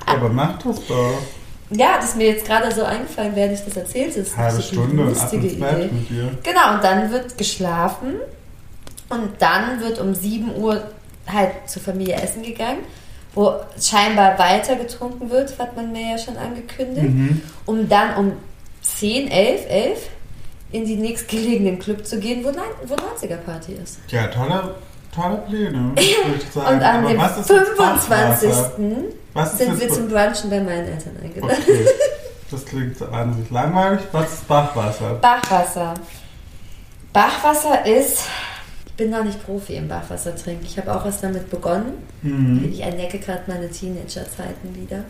Aber mach das doch. Ja, das ist mir jetzt gerade so eingefallen, während ich das erzählt habe. Halbe Stunde und ab ins Bett mit dir. Genau, und dann wird geschlafen und dann wird um 7 Uhr halt zur Familie essen gegangen. wo scheinbar weiter getrunken wird, hat man mir ja schon angekündigt, Mhm. um dann um 10, 11, 11 in die nächstgelegenen Club zu gehen, wo, wo 90er-Party ist. Ja, tolle, tolle Pläne, (laughs) würde ich sagen. Und an Aber dem was ist jetzt 25. Bachwasser? Was ist sind wir zum Brunchen bei meinen Eltern eingeladen. Okay, (laughs) das klingt wahnsinnig langweilig. Was ist Bachwasser? Bachwasser. Bachwasser ist. Ich bin noch nicht Profi im Bachwasser trinken. Ich habe auch erst damit begonnen. Mhm. Ich entdecke gerade meine Teenager-Zeiten wieder.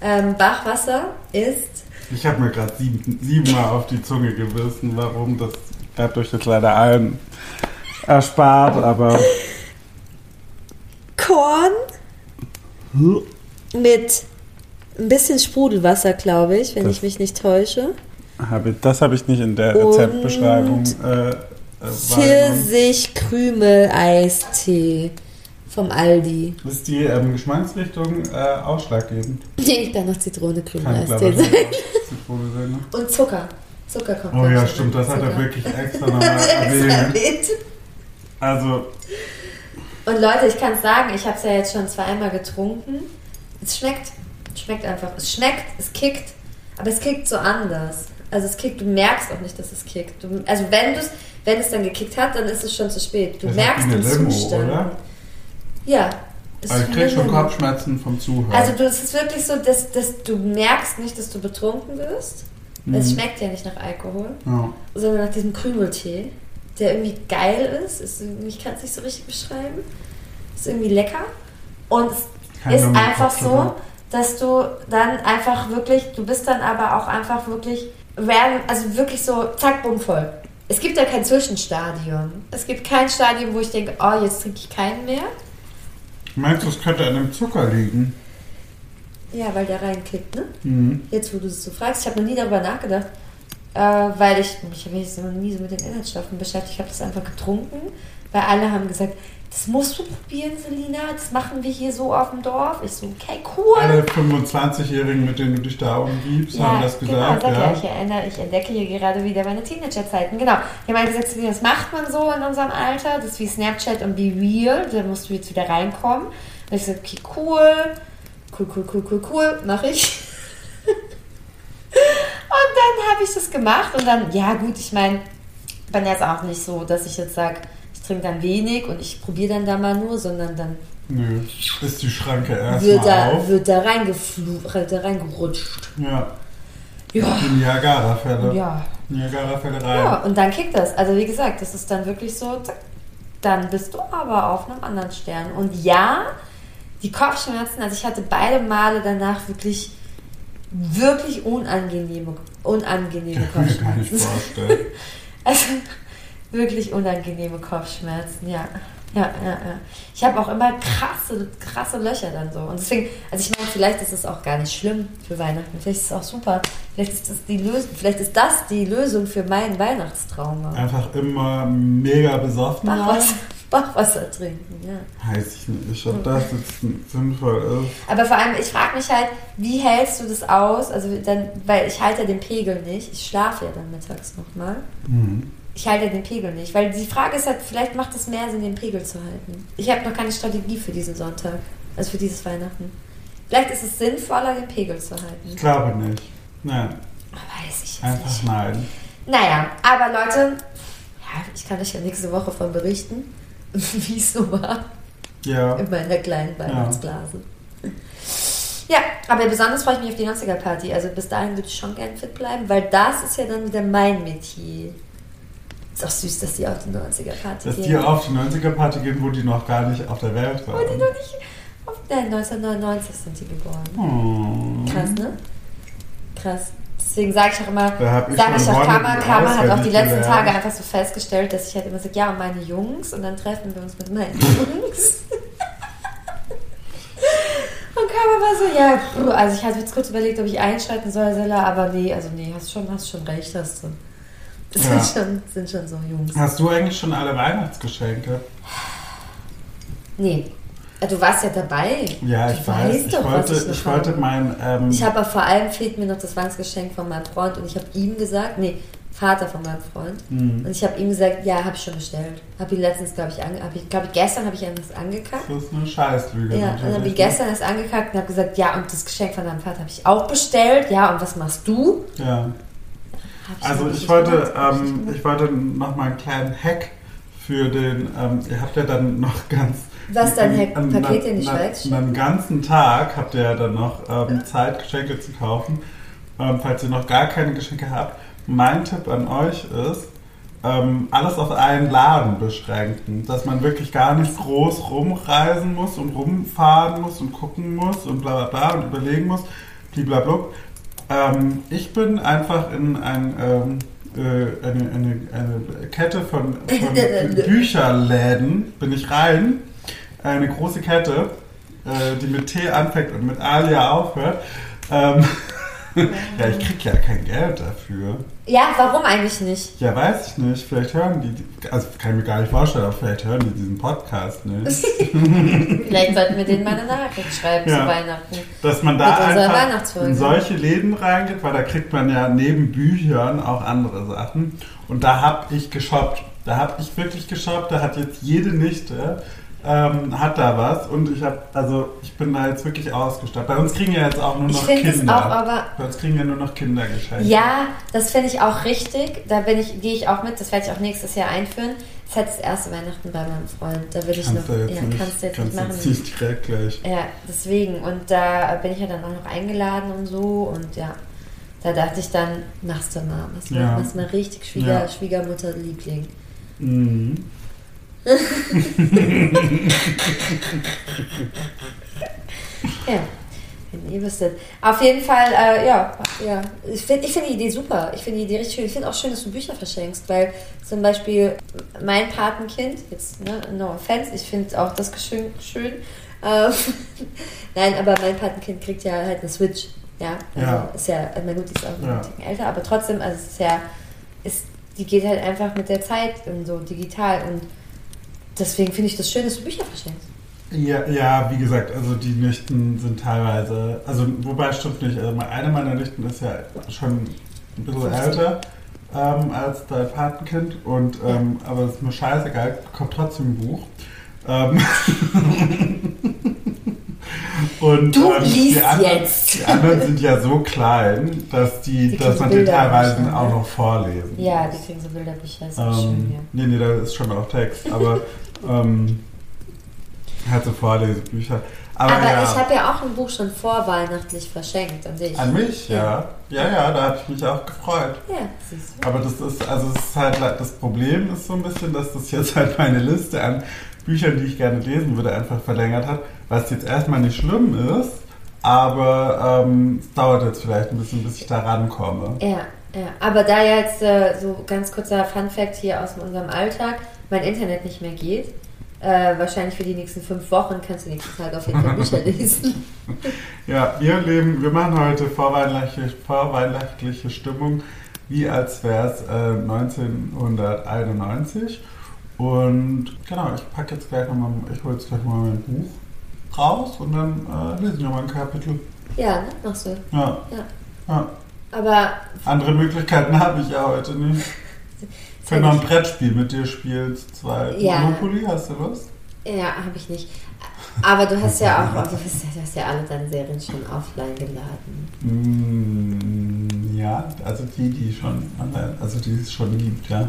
Ähm, Bachwasser ist. Ich habe mir gerade sieben, siebenmal auf die Zunge gebissen. Warum? Das bleibt euch jetzt leider allen erspart, aber. Korn mit ein bisschen Sprudelwasser, glaube ich, wenn Das- ich mich nicht täusche. Hab ich, das habe ich nicht in der Rezeptbeschreibung. Äh, äh. Pfirsich-Krümel-Eistee vom Aldi. ist die ähm, Geschmacksrichtung äh, ausschlaggebend? (laughs) Nee, ich kann noch Kann Zitrone-Krümel-Eistee glaube sein. ich Zitrone. Ne? Und Zucker. Zucker kommt Oh ja, stimmt, das hat er Zucker. wirklich extra nochmal (laughs) erwähnt. Also, Und Leute, ich kann es sagen, ich habe es ja jetzt schon zweimal getrunken. Es schmeckt. Es schmeckt einfach. Es schmeckt, es kickt, aber es kickt so anders. Also es kickt, du merkst auch nicht, dass es kickt. Du, also wenn du wenn es dann gekickt hat, dann ist es schon zu spät. Du Das merkst den Limo, Zustand. oder? Ja. ist ich wie krieg eine schon. Kopfschmerzen vom Zuhören. Also du, es ist wirklich so, dass, dass du merkst nicht, dass du betrunken wirst. Es Mhm. schmeckt ja nicht nach Alkohol, ja. sondern nach diesem Krümeltee, der irgendwie geil ist. ist ich kann es nicht so richtig beschreiben. Ist irgendwie lecker. Und es Kein ist einfach so, dass du dann einfach wirklich, du bist dann aber auch einfach wirklich random, also wirklich so zack, bumm, voll. Es gibt ja kein Zwischenstadium. Es gibt kein Stadium, wo ich denke, oh, jetzt trinke ich keinen mehr. Meinst du, es könnte an dem Zucker liegen? Ja, weil der reinkickt, ne? Mhm. Jetzt, wo du es so fragst, ich habe noch nie darüber nachgedacht, äh, weil ich, ich habe mich noch nie so mit den Inhaltsstoffen beschäftigt. Ich habe das einfach getrunken, weil alle haben gesagt, das musst du probieren, Selina, das machen wir hier so auf dem Dorf. Ich so, okay, cool. Alle 25-Jährigen, mit denen du dich da umgibst, haben das gesagt, genau, ja. ja. Ich, erinnere, ich entdecke hier gerade wieder meine Teenager-Zeiten. Genau. Die haben halt gesagt, Selina, das macht man so in unserem Alter. Das ist wie Snapchat und Be Real. Da musst du jetzt wieder reinkommen. Und ich so, okay, cool. Cool, cool, cool, cool, cool. Mach ich. (laughs) Und dann habe ich das gemacht und dann, ja gut, ich meine, bin jetzt auch nicht so, dass ich jetzt sage, ich trinke dann wenig und ich probiere dann da mal nur, sondern dann Nö, ist die Schranke wird erstmal da, auf. wird da, reingeflu da reingerutscht. Ja, Ja. die Niagara-Fälle. Ja. Niagara-Fälle rein. ja, und dann kickt das. Also wie gesagt, das ist dann wirklich so, zack, dann bist du aber auf einem anderen Stern. Und ja, die Kopfschmerzen, also ich hatte beide Male danach wirklich, wirklich unangenehme, unangenehme Kann ich mir nicht Kopfschmerzen. vorstellen. (laughs) Also wirklich unangenehme Kopfschmerzen, ja. Ja, ja, ja. Ich habe auch immer krasse, krasse Löcher dann so. Und deswegen, also ich meine, vielleicht ist es auch gar nicht schlimm für Weihnachten. Vielleicht ist es auch super. Vielleicht ist das die Lösung, vielleicht ist das die Lösung für meinen Weihnachtstrauma. Einfach immer mega besoffen. Bachwasser, (laughs) Bachwasser trinken, ja. Weiß ich nicht, ob das jetzt sinnvoll ist. Aber vor allem, ich frage mich halt, wie hältst du das aus? Also dann, weil ich halte ja den Pegel nicht. Ich schlafe ja dann mittags nochmal. Mhm. Ich halte den Pegel nicht, weil die Frage ist halt, vielleicht macht es mehr Sinn, den Pegel zu halten. Ich habe noch keine Strategie für diesen Sonntag, also für dieses Weihnachten. Vielleicht ist es sinnvoller, den Pegel zu Ich halten. glaube nicht. Nein, Weiß ich jetzt einfach nicht. nein. Naja, aber Leute, ja, ich kann euch ja nächste Woche von berichten, (laughs) wie es so war Ja. in meiner kleinen Weihnachtsblase. Ja, aber besonders freue ich mich auf die 90er-Party. Also bis dahin würde ich schon gern fit bleiben, weil das ist ja dann wieder mein Metier. Ist auch süß, dass die auf die 90er-Party Dass gehen. die auf die 90er-Party gehen, wo die noch gar nicht auf der Welt Oh, die waren. noch nicht. Auf, nein, 1999 sind die geboren. Oh. Krass, ne? Krass. Deswegen sage ich auch immer, sage ich auch, Karma, Karma hat auch die letzten. Tage einfach so festgestellt, dass ich halt immer sage, ja, und meine Jungs, und dann treffen wir uns mit meinen (laughs) Jungs. und Karma war so, ja, also ich hatte jetzt kurz überlegt, ob ich einschreiten soll, Sella, aber nee, also nee, hast schon, hast schon recht, hast du. Das Ja. sind, schon, sind schon so Jungs. Hast du eigentlich schon alle Weihnachtsgeschenke? Nee. Du warst ja dabei. Ja, du ich weiß. weißt Ich doch, wollte, ich, ich wollte habe. mein. Ähm, Ich habe aber vor allem fehlt mir noch das Weihnachtsgeschenk von meinem Freund und ich habe ihm gesagt, nee, Vater von meinem Freund. Mhm. Und ich habe ihm gesagt, ja, habe ich schon bestellt. Habe ihn letztens, glaube ich, ange hab ich, glaube ich, gestern habe ich das angekackt. Das ist eine Scheißlüge. Ja, und dann habe ich gestern das angekackt und habe gesagt, ja, und das Geschenk von deinem Vater habe ich auch bestellt. Ja, und was machst du? Ja. Also ich wollte, gemacht, hab ich nicht ähm, ich wollte noch mal einen kleinen Hack für den, ähm, ihr habt ja dann noch ganz... Was dein Hack? einen- Paket in die Schweiz einen- Einen ganzen Tag habt ihr ja dann noch ähm, Zeit, Geschenke zu kaufen. Ähm, falls ihr noch gar keine Geschenke habt, mein Tipp an euch ist, ähm, alles auf einen Laden beschränken. Dass man wirklich gar nicht groß rumreisen muss und rumfahren muss und gucken muss und bla bla bla und überlegen muss, blablabla. Ähm, ich bin einfach in ein, ähm, äh, eine, eine, eine Kette von, von (laughs) Bücherläden, bin ich rein. Eine große Kette, äh, die mit T anfängt und mit Alia aufhört. Ähm, (laughs) ja, ich krieg ja kein Geld dafür. Ja, warum eigentlich nicht? Ja, weiß ich nicht. Vielleicht hören die, also kann ich mir gar nicht vorstellen, aber vielleicht hören die diesen Podcast nicht. (laughs) (laughs) Vielleicht sollten wir denen mal eine Nachricht schreiben Ja. zu Weihnachten. Dass man da einfach in solche Läden reingeht, weil da kriegt man ja neben Büchern auch andere Sachen. Und da habe ich geshoppt. Da habe ich wirklich geshoppt. Da hat jetzt jede Nichte ähm, hat da was. Und ich habe, also ich bin da jetzt wirklich ausgestattet. Bei uns kriegen ja jetzt auch nur Ich noch es Kinder. auch aber Bei uns kriegen ja nur noch Kinder geschenkt. Ja, das finde ich auch richtig. Da bin ich, gehe ich auch mit. Das werde ich auch nächstes Jahr einführen. Das ist halt das erste Weihnachten bei meinem Freund. Da will ich Kannst noch. du jetzt ja, nicht, kannst du jetzt kannst nicht jetzt machen. nicht direkt gleich. Ja, deswegen. Und da bin ich ja dann auch noch eingeladen und so. Und ja, da dachte ich dann, machst du mal. Machst Ja. machst mal richtig Schwieger, Ja. Schwiegermutter-Liebling. Mhm. (laughs) Ja. Ihr wüsstet. Auf jeden Fall, äh, ja, ja. Ich finde ich find die Idee super. Ich finde die Idee richtig schön. Ich finde auch schön, dass du Bücher verschenkst, weil zum Beispiel mein Patenkind, jetzt, ne, no offense, ich finde auch das Geschenk schön. Ähm, (laughs) Nein, aber mein Patenkind kriegt ja halt eine Switch. Ja, also Ja. ist ja, na gut, die ist auch Ja. ein älter, aber trotzdem, also es ist ja, ist, die geht halt einfach mit der Zeit und so digital und deswegen finde ich das schön, dass du Bücher verschenkst. Ja, ja, wie gesagt, also die Nichten sind teilweise, also wobei stimmt nicht, also eine meiner Nichten ist ja schon ein bisschen 15. älter ähm, als dein Patenkind, und, ähm, aber es ist mir scheißegal, bekommt trotzdem ein Buch. Ähm, (laughs) und, Du ähm, liest die anderen, jetzt. Die anderen sind ja so klein, dass, die, Die dass man die teilweise auch noch vorlesen Ja, die kriegen so Bilderbücher, ist auch schön, Ähm, ja. nee, nee, da ist schon auch Text, aber (laughs) ähm, so Vorlesebücher. Aber, Aber ja, ich habe ja auch ein Buch schon vorweihnachtlich verschenkt an dich. an mich, ja. Ja, ja, da habe ich mich auch gefreut. Ja, siehst du. Aber das ist, also es ist halt, das Problem ist so ein bisschen, dass das jetzt halt meine Liste an Büchern, die ich gerne lesen würde, einfach verlängert hat, was jetzt erstmal nicht schlimm ist, aber ähm, es dauert jetzt vielleicht ein bisschen, bis ich da rankomme. Ja, ja. Aber da jetzt äh, so ganz kurzer Fun-Fact hier aus unserem Alltag, mein Internet nicht mehr geht, äh, wahrscheinlich für die nächsten fünf Wochen kannst du nächsten Tag auf jeden Fall Bücher (laughs) lesen. Ja, wir leben, wir machen heute vorweihnachtliche, vorweihnachtliche Stimmung, wie als wäre es äh, 1991. Und genau, ich packe jetzt gleich nochmal, ich hole jetzt gleich mal mein Buch raus und dann äh, lesen wir mal ein Kapitel. Ja, ne? Machst du. Ja. Ja. ja. Aber Andere Möglichkeiten habe ich ja heute nicht. Kann noch ein Brettspiel mit dir spielen, zu zweit. Ja. Monopoly, hast du Lust? ja, habe ich nicht. Aber du hast ja auch, du hast, du hast ja alle deine Serien schon offline geladen. Mm, ja, also die, die schon, online- also die es schon gibt, ja.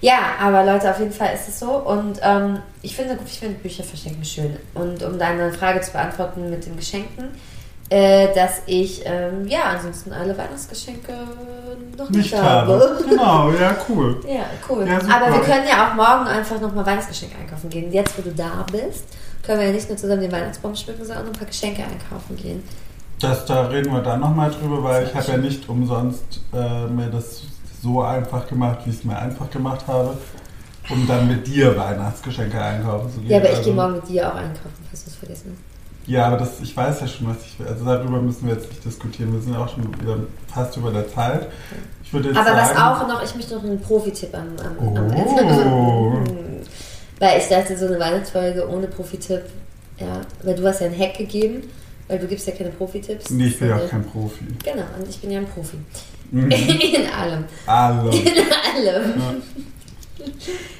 Ja, aber Leute, auf jeden Fall ist es so. Und ähm, ich finde, ich finde Bücher verschenken schön. Und um deine Frage zu beantworten mit den Geschenken, äh, dass ich ähm, ja ansonsten alle Weihnachtsgeschenke noch nicht, Nicht habe. Genau, ja, cool. (laughs) Ja, cool. Ja, aber wir können ja auch morgen einfach nochmal Weihnachtsgeschenke einkaufen gehen. Jetzt, wo du da bist, können wir ja nicht nur zusammen den Weihnachtsbaum schmücken, sondern auch noch ein paar Geschenke einkaufen gehen. Das, da reden wir dann nochmal drüber, weil ich habe ja nicht umsonst äh, mir das so einfach gemacht, wie ich es mir einfach gemacht habe, um dann mit dir Weihnachtsgeschenke einkaufen zu gehen. Ja, aber ich Also- gehe morgen mit dir auch einkaufen, falls du es vergessen hast. Ja, aber das, ich weiß ja schon, was ich will. Also darüber müssen wir jetzt nicht diskutieren. Wir sind ja auch schon wieder fast über der Zeit. Ich würde jetzt Aber was sagen, auch noch, ich möchte noch einen Profi-Tipp am, am, am Oh. Weil ich dachte, so eine Weihnachtsfolge ohne Profi-Tipp, ja, weil du hast ja einen Hack gegeben, weil du gibst ja keine Profi-Tipps. Nee, ich bin ja auch kein Profi. Genau, und ich bin ja ein Profi. Mhm. (laughs) In allem. Alle. (laughs) In allem.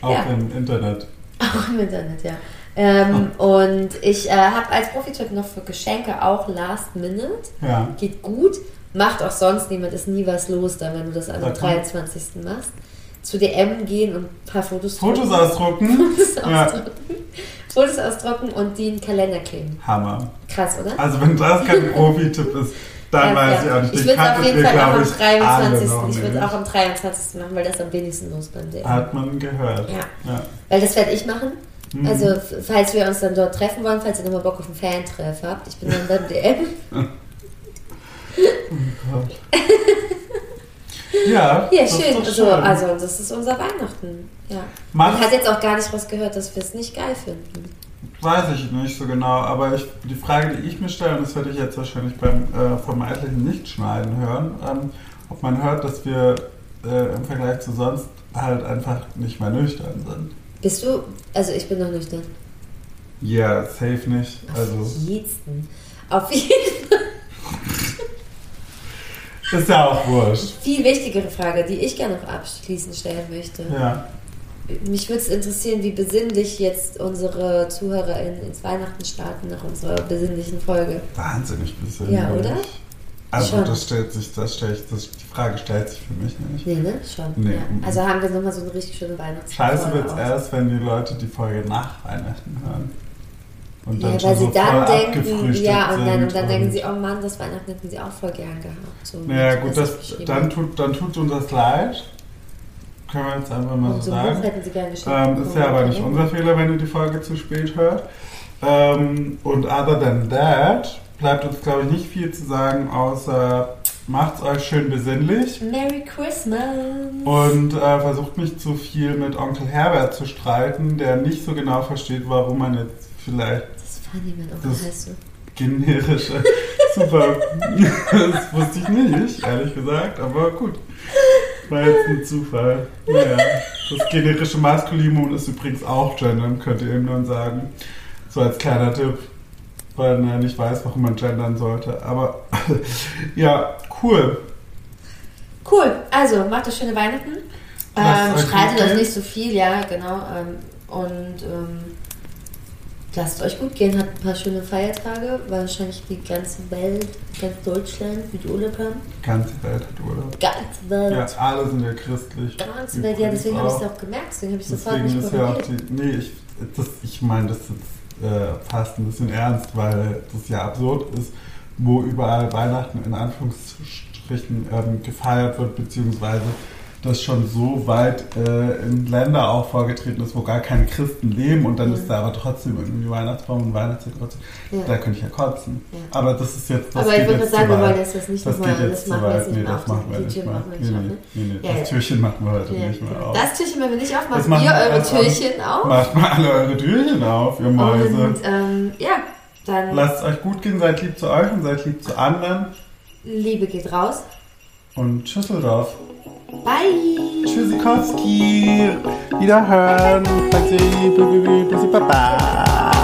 Auch Ja. im Internet. Auch im Internet, ja. Ähm, Und ich äh, habe als Profi-Tipp noch für Geschenke auch Last Minute. Ja. Geht gut. Macht auch sonst niemand, ist nie was los dann, wenn du das Sag mal. 23. machst. Zu DM gehen und ein paar Fotos Fotos drucken. ausdrucken. (laughs) Fotos Ja. ausdrucken. Fotos ausdrucken und die in den Kalender kleben. Hammer. Krass, oder? Also wenn das kein (laughs) Profi-Tipp ist, dann Ja, weiß ja. ich auch nicht. Ich würde es auf jeden Fall auch am ich, alle 23. noch Ich würde auch am 23. machen, weil das am wenigsten los beim DM. Hat man gehört. Ja. ja. Weil das werde ich machen. Mhm. Also, falls wir uns dann dort treffen wollen, falls ihr nochmal Bock auf einen Fan-Treff habt, ich bin dann beim DM. (laughs) Gott. ja, Ja, das ist schön. So, schön. also, das ist unser Weihnachten. Ja. Man hat jetzt auch gar nicht rausgehört, dass wir es nicht geil finden. Weiß ich nicht so genau, aber ich, die Frage, die ich mir stelle, und das werde ich jetzt wahrscheinlich beim äh, vermeintlichen Nichtschneiden hören, ähm, ob man hört, dass wir äh, im Vergleich zu sonst halt einfach nicht mehr nüchtern sind. Bist du, also ich bin noch nüchtern. Ja, safe nicht. Also, Auf jeden. Auf jeden Fall. ist ja auch wurscht. Viel wichtigere Frage, die ich gerne noch abschließend stellen möchte. Ja. Mich würde es interessieren, wie besinnlich jetzt unsere ZuhörerInnen ins Weihnachten starten nach unserer besinnlichen Folge. Wahnsinnig besinnlich. Ja, oder? Also, Schon. das stellt sich, das stellt, das, die Frage stellt sich für mich nicht. Nee, ne? Schon. Nee. Ja. Also haben wir nochmal so eine richtig schöne Weihnachts Scheiße wird's aus. erst, wenn die Leute die Folge nach Weihnachten hören. Und Ja, dann weil schon sie so voll dann denken, ja, und dann, und dann denken sie, oh Mann, das Weihnachten hätten sie auch voll gern gehabt. So, mit, gut, das, dann, tut, dann tut uns das leid. Können wir jetzt einfach mal Und so ein Buch sagen. hätten sie gern. Ähm, ist ja aber nicht unser Fehler, wenn ihr die Folge zu spät hört. Ähm, und other than that bleibt uns, glaube ich, nicht viel zu sagen, außer macht's euch schön besinnlich Merry Christmas! und äh, versucht nicht zu viel mit Onkel Herbert zu streiten, der nicht so genau versteht, warum man jetzt vielleicht Das ist funny, mein Onkel Das- heißt so. generische. (laughs) Super. das wusste ich nicht, ehrlich gesagt, aber gut. War jetzt ein Zufall. Naja. Das generische Maskulinum ist übrigens auch gendern, könnt ihr ihm dann sagen. So als kleiner Tipp, weil er nicht weiß, warum man gendern sollte. Aber (laughs) ja, cool. Cool, also macht euch schöne Weihnachten. Ähm, euch streitet euch nicht so viel, ja, genau. Ähm, und ähm, lasst euch gut gehen, hat ein paar schöne Feiertage. Wahrscheinlich die ganze Welt, ganz Deutschland, wie die Urlaub haben. Die ganze Welt hat Urlaub. Ganze Welt. Ja, alle sind ja christlich. Ganze Welt, ja, deswegen habe ich es auch gemerkt, deswegen habe ich sofort nicht ist ja auch die. Nee, ich, das, ich meine das jetzt äh, fast ein bisschen ernst, weil das ja absurd ist, wo überall Weihnachten in Anführungsstrichen ähm, gefeiert wird, beziehungsweise das schon so weit äh, in Länder auch vorgetreten ist, wo gar keine Christen leben und dann Mhm. ist da aber trotzdem irgendwie Weihnachtsbaum und Weihnachtsdekoration. Ja. Da könnte ich ja kotzen. Ja. Aber das ist jetzt. Das Aber ich gerade sagen, wir wollen jetzt das nicht Das nochmal, geht jetzt das zu machen wir weit. jetzt nicht Nee, mehr das machen wir nicht wir Nee, nee, ne? nee, nee. Ja, Das ja. Türchen machen wir heute Ja, nicht mehr auf. Das Türchen machen wir nicht auf, Das macht ihr wir eure. Türchen auf. Macht mal alle eure Türchen auf, ihr Mäuse. Und ähm, ja, dann Lasst es euch gut gehen, seid lieb zu euch und seid lieb zu anderen. Liebe geht raus. Und Tschüsseldorf. Bye! Tschüssikowski. Wiederhören. Bussi, bussi, bussi, baba.